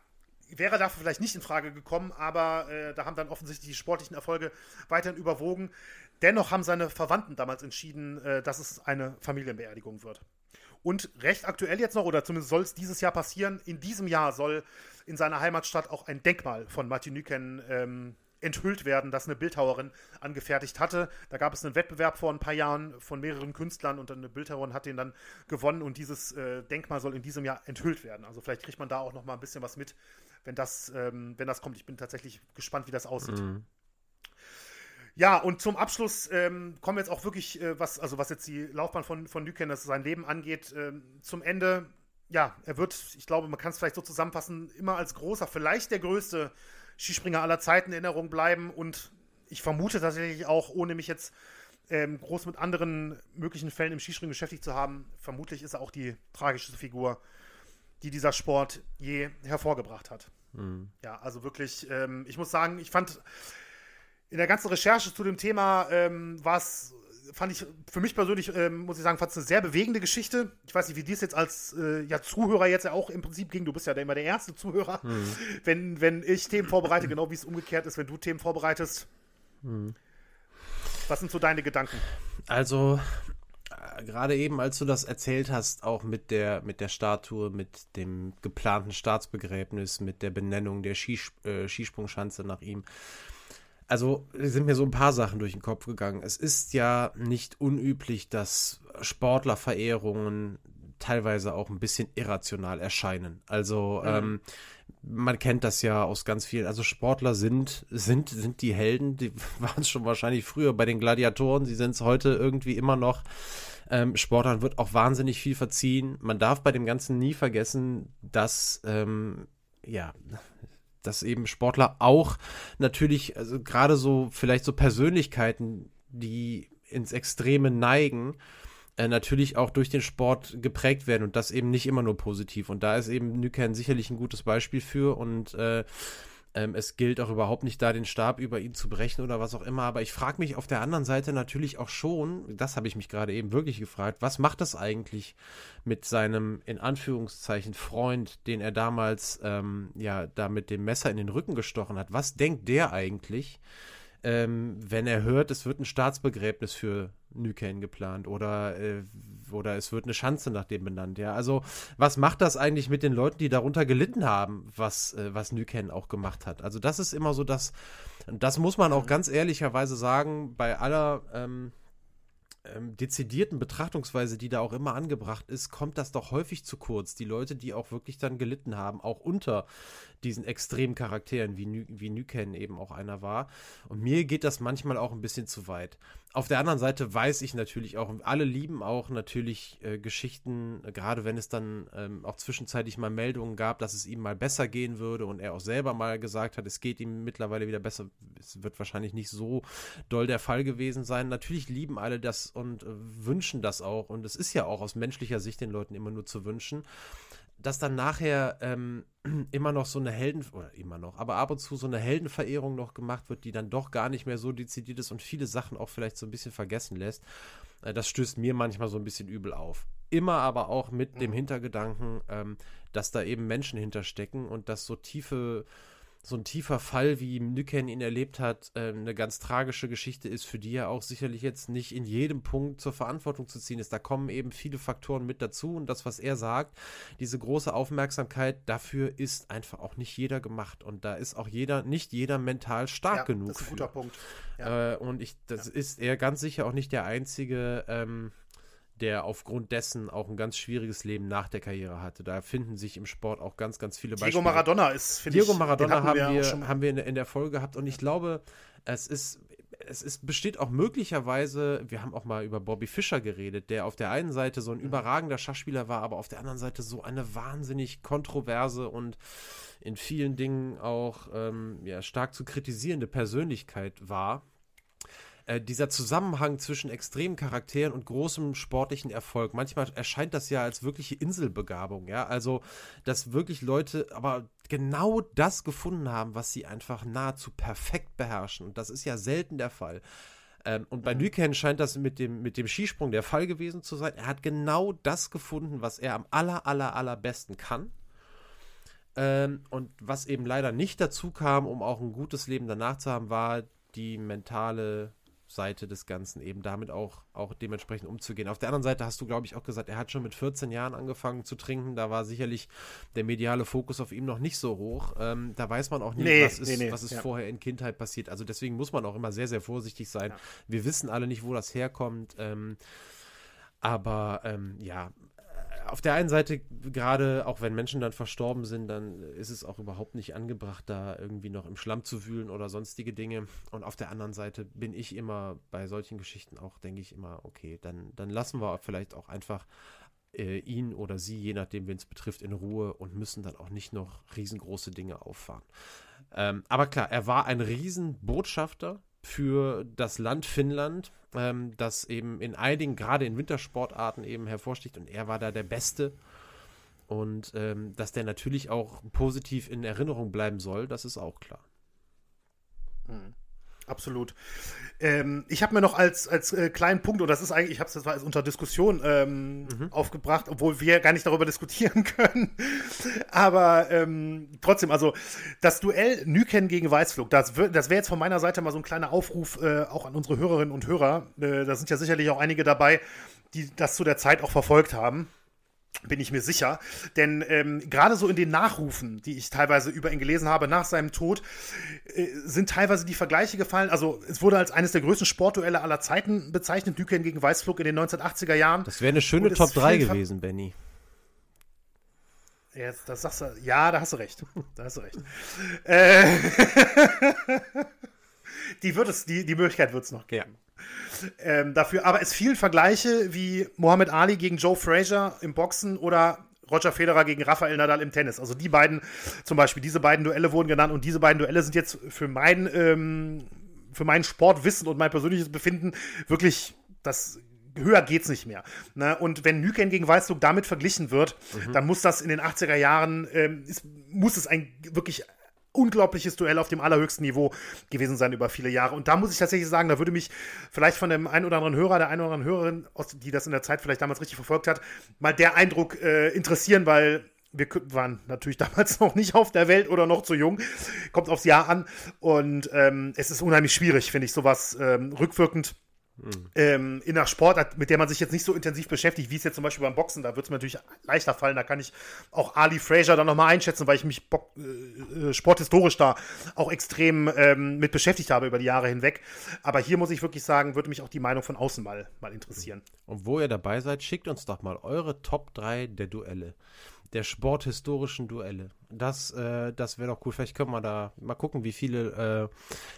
B: wäre dafür vielleicht nicht in Frage gekommen, aber äh, da haben dann offensichtlich die sportlichen Erfolge weiterhin überwogen. Dennoch haben seine Verwandten damals entschieden, äh, dass es eine Familienbeerdigung wird. Und recht aktuell jetzt noch, oder zumindest soll es dieses Jahr passieren, in diesem Jahr soll in seiner Heimatstadt auch ein Denkmal von Martin Nyken ähm, enthüllt werden, das eine Bildhauerin angefertigt hatte. Da gab es einen Wettbewerb vor ein paar Jahren von mehreren Künstlern und eine Bildhauerin hat den dann gewonnen und dieses äh, Denkmal soll in diesem Jahr enthüllt werden. Also vielleicht kriegt man da auch noch mal ein bisschen was mit, wenn das, ähm, wenn das kommt. Ich bin tatsächlich gespannt, wie das aussieht. Mhm. Ja, und zum Abschluss ähm, kommen wir jetzt auch wirklich, äh, was, also was jetzt die Laufbahn von, von Nyken, das sein Leben angeht, ähm, zum Ende ja, er wird, ich glaube, man kann es vielleicht so zusammenfassen, immer als großer, vielleicht der größte Skispringer aller Zeiten in Erinnerung bleiben und ich vermute tatsächlich auch, ohne mich jetzt ähm, groß mit anderen möglichen Fällen im Skispringen beschäftigt zu haben, vermutlich ist er auch die tragischste Figur, die dieser Sport je hervorgebracht hat. Mhm. Ja, also wirklich, ähm, ich muss sagen, ich fand in der ganzen Recherche zu dem Thema ähm, war es fand ich für mich persönlich, ähm, muss ich sagen, fand es eine sehr bewegende Geschichte. Ich weiß nicht, wie dir es jetzt als äh, ja, Zuhörer jetzt ja auch im Prinzip ging. Du bist ja immer der erste Zuhörer. Mhm. Wenn, wenn ich Themen vorbereite, genau wie es umgekehrt ist, wenn du Themen vorbereitest. Mhm. Was sind so deine Gedanken?
A: Also, äh, gerade eben, als du das erzählt hast, auch mit der, mit der Statue, mit dem geplanten Staatsbegräbnis, mit der Benennung der Skis äh, Skisprungschanze nach ihm, also sind mir so ein paar Sachen durch den Kopf gegangen. Es ist ja nicht unüblich, dass Sportlerverehrungen teilweise auch ein bisschen irrational erscheinen. Also mhm. ähm, man kennt das ja aus ganz vielen. Also Sportler sind sind sind die Helden. Die waren es schon wahrscheinlich früher bei den Gladiatoren. Sie sind es heute irgendwie immer noch. Ähm, Sportlern wird auch wahnsinnig viel verziehen. Man darf bei dem Ganzen nie vergessen, dass ähm, ja dass eben Sportler auch natürlich, also gerade so, vielleicht so Persönlichkeiten, die ins Extreme neigen, äh, natürlich auch durch den Sport geprägt werden und das eben nicht immer nur positiv. Und da ist eben Nüken sicherlich ein gutes Beispiel für und äh, ähm, es gilt auch überhaupt nicht da, den Stab über ihn zu brechen oder was auch immer. Aber ich frage mich auf der anderen Seite natürlich auch schon, das habe ich mich gerade eben wirklich gefragt, was macht das eigentlich mit seinem, in Anführungszeichen, Freund, den er damals, ähm, ja, da mit dem Messer in den Rücken gestochen hat? Was denkt der eigentlich? Ähm, wenn er hört, es wird ein Staatsbegräbnis für Nykänen geplant oder, äh, oder es wird eine Schanze nach dem benannt. Ja, also was macht das eigentlich mit den Leuten, die darunter gelitten haben, was, äh, was Nykänen auch gemacht hat? Also das ist immer so das, das muss man auch ganz ehrlicherweise sagen, bei aller ähm, ähm, dezidierten Betrachtungsweise, die da auch immer angebracht ist, kommt das doch häufig zu kurz. Die Leute, die auch wirklich dann gelitten haben, auch unter diesen extremen Charakteren, wie, Ny wie Nyken eben auch einer war. Und mir geht das manchmal auch ein bisschen zu weit. Auf der anderen Seite weiß ich natürlich auch, alle lieben auch natürlich äh, Geschichten, gerade wenn es dann ähm, auch zwischenzeitlich mal Meldungen gab, dass es ihm mal besser gehen würde und er auch selber mal gesagt hat, es geht ihm mittlerweile wieder besser. Es wird wahrscheinlich nicht so doll der Fall gewesen sein. Natürlich lieben alle das und äh, wünschen das auch. Und es ist ja auch aus menschlicher Sicht den Leuten immer nur zu wünschen dass dann nachher ähm, immer noch so eine Helden, oder immer noch, aber ab und zu so eine Heldenverehrung noch gemacht wird, die dann doch gar nicht mehr so dezidiert ist und viele Sachen auch vielleicht so ein bisschen vergessen lässt. Äh, das stößt mir manchmal so ein bisschen übel auf. Immer aber auch mit dem mhm. Hintergedanken, ähm, dass da eben Menschen hinterstecken und dass so tiefe so ein tiefer Fall, wie Nüken ihn erlebt hat, äh, eine ganz tragische Geschichte ist, für die er auch sicherlich jetzt nicht in jedem Punkt zur Verantwortung zu ziehen ist. Da kommen eben viele Faktoren mit dazu und das, was er sagt, diese große Aufmerksamkeit, dafür ist einfach auch nicht jeder gemacht und da ist auch jeder, nicht jeder mental stark ja, genug. Das
B: ist ein guter für. Punkt.
A: Ja. Äh, und ich, das ja. ist er ganz sicher auch nicht der einzige. Ähm, der aufgrund dessen auch ein ganz schwieriges Leben nach der Karriere hatte. Da finden sich im Sport auch ganz, ganz viele
B: Beispiele. Diego Maradona ist,
A: finde ich. Diego Maradona haben wir, wir haben wir in, in, der Folge gehabt und ich glaube, es ist, es ist, besteht auch möglicherweise, wir haben auch mal über Bobby Fischer geredet, der auf der einen Seite so ein mhm. überragender Schachspieler war, aber auf der anderen Seite so eine wahnsinnig kontroverse und in vielen Dingen auch ähm, ja, stark zu kritisierende Persönlichkeit war äh, dieser Zusammenhang zwischen extremen Charakteren und großem sportlichen Erfolg, manchmal erscheint das ja als wirkliche Inselbegabung, ja, also, dass wirklich Leute aber genau das gefunden haben, was sie einfach nahezu perfekt beherrschen und das ist ja selten der Fall. Ähm, und bei mhm. Nyken scheint das mit dem, mit dem Skisprung der Fall gewesen zu sein. Er hat genau das gefunden, was er am aller, aller, allerbesten kann. Ähm, und was eben leider nicht dazu kam, um auch ein gutes Leben danach zu haben, war die mentale Seite des Ganzen eben damit auch, auch dementsprechend umzugehen. Auf der anderen Seite hast du, glaube ich, auch gesagt, er hat schon mit 14 Jahren angefangen zu trinken. Da war sicherlich der mediale Fokus auf ihm noch nicht so hoch. Ähm, da weiß man auch nicht, nee, was ist, nee, nee, was ist ja. vorher in Kindheit passiert. Also deswegen muss man auch immer sehr, sehr vorsichtig sein. Ja. Wir wissen alle nicht, wo das herkommt. Ähm, aber ähm, ja, auf der einen Seite, gerade auch wenn Menschen dann verstorben sind, dann ist es auch überhaupt nicht angebracht, da irgendwie noch im Schlamm zu wühlen oder sonstige Dinge. Und auf der anderen Seite bin ich immer bei solchen Geschichten auch, denke ich immer, okay, dann, dann lassen wir vielleicht auch einfach äh, ihn oder sie, je nachdem, wen es betrifft, in Ruhe und müssen dann auch nicht noch riesengroße Dinge auffahren. Ähm, aber klar, er war ein Riesenbotschafter für das Land Finnland, ähm, das eben in einigen, gerade in Wintersportarten eben hervorsticht und er war da der Beste. Und ähm, dass der natürlich auch positiv in Erinnerung bleiben soll, das ist auch klar.
B: Mhm. Absolut. Ähm, ich habe mir noch als, als äh, kleinen Punkt, und das ist eigentlich, ich habe es jetzt unter Diskussion ähm, mhm. aufgebracht, obwohl wir gar nicht darüber diskutieren können. Aber ähm, trotzdem, also das Duell Nyken gegen Weißflug, das, das wäre jetzt von meiner Seite mal so ein kleiner Aufruf äh, auch an unsere Hörerinnen und Hörer. Äh, da sind ja sicherlich auch einige dabei, die das zu der Zeit auch verfolgt haben. Bin ich mir sicher. Denn ähm, gerade so in den Nachrufen, die ich teilweise über ihn gelesen habe nach seinem Tod, äh, sind teilweise die Vergleiche gefallen. Also es wurde als eines der größten Sportduelle aller Zeiten bezeichnet, Düken gegen Weißflug in den 1980er Jahren.
A: Das wäre eine schöne Top 3 gewesen, Benny.
B: Jetzt, das sagst du, ja, da hast du recht. Da hast du recht. äh, die wird es, die, die Möglichkeit wird es noch geben. Ja ähm, dafür. Aber es fielen Vergleiche wie Muhammad Ali gegen Joe Frazier im Boxen oder Roger Federer gegen Rafael Nadal im Tennis. Also die beiden, zum Beispiel, diese beiden Duelle wurden genannt und diese beiden Duelle sind jetzt für mein, ähm, für mein Sportwissen und mein persönliches Befinden wirklich das höher geht's nicht mehr. Ne? Und wenn Nyken gegen Weißdruck damit verglichen wird, mhm. dann muss das in den 80er Jahren, ähm, ist, muss es ein wirklich unglaubliches Duell auf dem allerhöchsten Niveau gewesen sein über viele Jahre. Und da muss ich tatsächlich sagen, da würde mich vielleicht von dem einen oder anderen Hörer, der einen oder anderen Hörerin, die das in der Zeit vielleicht damals richtig verfolgt hat, mal der Eindruck äh, interessieren, weil wir waren natürlich damals noch nicht auf der Welt oder noch zu jung. Kommt aufs Jahr an. Und ähm, es ist unheimlich schwierig, finde ich, sowas ähm, rückwirkend Mhm. Ähm, in einer Sportart, mit der man sich jetzt nicht so intensiv beschäftigt, wie es jetzt zum Beispiel beim Boxen, da wird es mir natürlich leichter fallen. Da kann ich auch Ali Fraser dann nochmal einschätzen, weil ich mich Bo äh, sporthistorisch da auch extrem ähm, mit beschäftigt habe über die Jahre hinweg. Aber hier muss ich wirklich sagen, würde mich auch die Meinung von außen mal, mal interessieren.
A: Und wo ihr dabei seid, schickt uns doch mal eure Top 3 der Duelle der sporthistorischen Duelle. Das, äh, das wäre doch cool. Vielleicht können wir da mal gucken, wie viele, äh,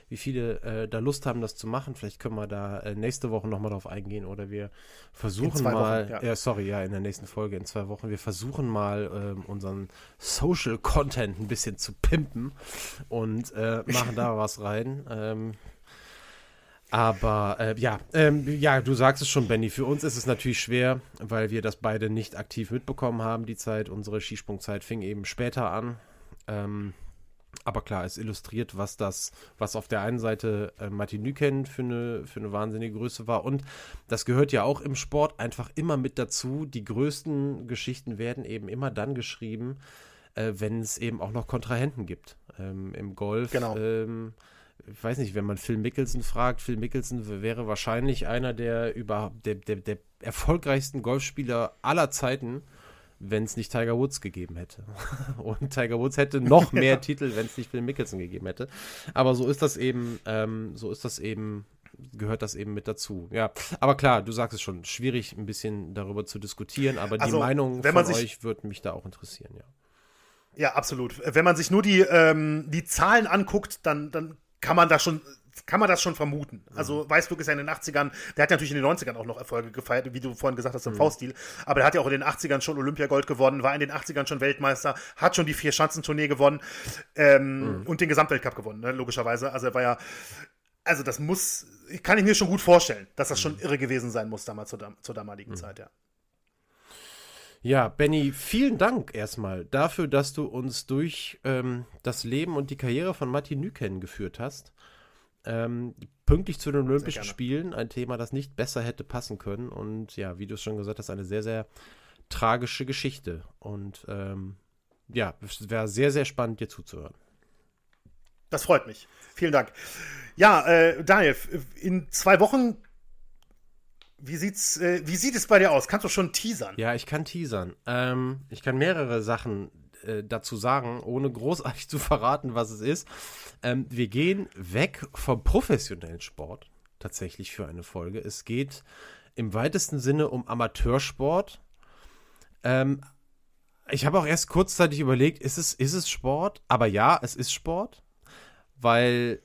A: wie viele äh, da Lust haben, das zu machen. Vielleicht können wir da äh, nächste Woche nochmal drauf eingehen oder wir versuchen mal, Wochen, ja. ja. sorry, ja, in der nächsten Folge in zwei Wochen, wir versuchen mal ähm, unseren Social Content ein bisschen zu pimpen und äh, machen da was rein. Ähm, aber äh, ja, ähm, ja, du sagst es schon, Benny. Für uns ist es natürlich schwer, weil wir das beide nicht aktiv mitbekommen haben, die Zeit. Unsere Skisprungzeit fing eben später an. Ähm, aber klar, es illustriert, was das, was auf der einen Seite äh, Martin Nüken für eine, für eine wahnsinnige Größe war. Und das gehört ja auch im Sport einfach immer mit dazu. Die größten Geschichten werden eben immer dann geschrieben, äh, wenn es eben auch noch Kontrahenten gibt. Ähm, Im Golf.
B: Genau.
A: Ähm, ich weiß nicht, wenn man Phil Mickelson fragt, Phil Mickelson wäre wahrscheinlich einer der über der, der, der erfolgreichsten Golfspieler aller Zeiten, wenn es nicht Tiger Woods gegeben hätte. Und Tiger Woods hätte noch mehr ja. Titel, wenn es nicht Phil Mickelson gegeben hätte. Aber so ist das eben, ähm, so ist das eben, gehört das eben mit dazu. Ja, aber klar, du sagst es schon, schwierig ein bisschen darüber zu diskutieren, aber also, die Meinung von euch würde mich da auch interessieren, ja.
B: Ja, absolut. Wenn man sich nur die, ähm, die Zahlen anguckt, dann, dann kann man da schon kann man das schon vermuten. Also mhm. Weißburg ist ja in den 80ern, der hat natürlich in den 90ern auch noch Erfolge gefeiert, wie du vorhin gesagt hast, im mhm. V-Stil. Aber der hat ja auch in den 80ern schon Olympiagold gewonnen, war in den 80ern schon Weltmeister, hat schon die Vier-Schanzentournee gewonnen ähm, mhm. und den Gesamtweltcup gewonnen, ne, logischerweise. Also er war ja, also das muss, kann ich mir schon gut vorstellen, dass das schon mhm. irre gewesen sein muss damals zur, zur damaligen mhm. Zeit, ja.
A: Ja, Benny, vielen Dank erstmal dafür, dass du uns durch ähm, das Leben und die Karriere von Martin Nüken geführt hast. Ähm, pünktlich zu den Olympischen Spielen, ein Thema, das nicht besser hätte passen können. Und ja, wie du es schon gesagt hast, eine sehr, sehr tragische Geschichte. Und ähm, ja, es wäre sehr, sehr spannend, dir zuzuhören.
B: Das freut mich. Vielen Dank. Ja, äh, Daniel, in zwei Wochen wie, sieht's, äh, wie sieht es bei dir aus? Kannst du schon teasern?
A: Ja, ich kann teasern. Ähm, ich kann mehrere Sachen äh, dazu sagen, ohne großartig zu verraten, was es ist. Ähm, wir gehen weg vom professionellen Sport tatsächlich für eine Folge. Es geht im weitesten Sinne um Amateursport. Ähm, ich habe auch erst kurzzeitig überlegt, ist es, ist es Sport? Aber ja, es ist Sport, weil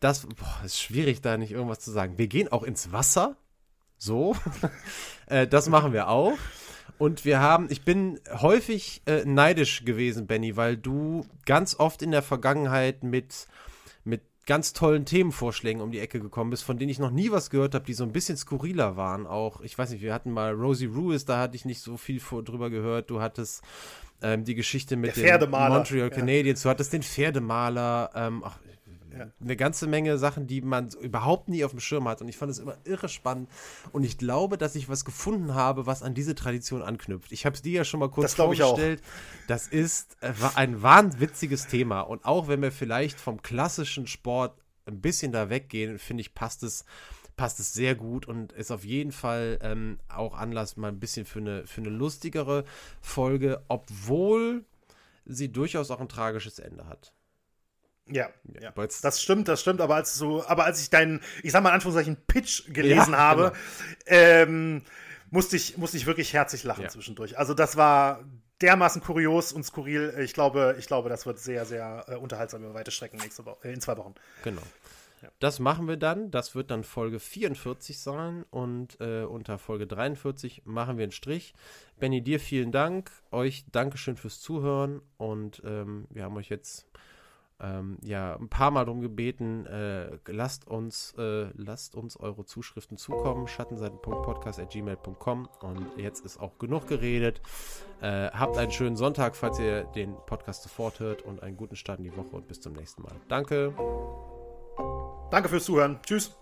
A: das boah, ist schwierig, da nicht irgendwas zu sagen. Wir gehen auch ins Wasser so. äh, das machen wir auch. Und wir haben, ich bin häufig äh, neidisch gewesen, Benny, weil du ganz oft in der Vergangenheit mit, mit ganz tollen Themenvorschlägen um die Ecke gekommen bist, von denen ich noch nie was gehört habe, die so ein bisschen skurriler waren. Auch, ich weiß nicht, wir hatten mal Rosie Ruiz, da hatte ich nicht so viel vor, drüber gehört. Du hattest ähm, die Geschichte mit
B: den Montreal
A: Canadiens, ja. du hattest den Pferdemaler. Ähm, ach, ja. eine ganze Menge Sachen, die man überhaupt nie auf dem Schirm hat. Und ich fand es immer irre spannend. Und ich glaube, dass ich was gefunden habe, was an diese Tradition anknüpft. Ich habe es dir ja schon mal kurz
B: das vorgestellt.
A: Das ist äh, ein wahnwitziges Thema. Und auch wenn wir vielleicht vom klassischen Sport ein bisschen da weggehen, finde ich, passt es passt es sehr gut und ist auf jeden Fall ähm, auch Anlass mal ein bisschen für eine, für eine lustigere Folge, obwohl sie durchaus auch ein tragisches Ende hat.
B: Ja, ja. das stimmt, das stimmt, aber als so, aber als ich deinen, ich sag mal in Anführungszeichen, Pitch gelesen ja, habe, genau. ähm, musste ich, musste ich wirklich herzlich lachen ja. zwischendurch. Also das war dermaßen kurios und skurril. Ich glaube, ich glaube, das wird sehr, sehr äh, unterhaltsam über weite Strecken nächste Woche, äh, in zwei Wochen.
A: Genau. Das machen wir dann. Das wird dann Folge 44 sein. Und äh, unter Folge 43 machen wir einen Strich. Benny, dir vielen Dank. Euch Dankeschön fürs Zuhören. Und ähm, wir haben euch jetzt ähm, ja ein paar Mal darum gebeten, äh, lasst uns, äh, lasst uns eure Zuschriften zukommen, schattenseiten.podcast.gmail.com und jetzt ist auch genug geredet. Äh, habt einen schönen Sonntag, falls ihr den Podcast sofort hört und einen guten Start in die Woche und bis zum nächsten Mal. Danke.
B: Danke fürs Zuhören. Tschüss.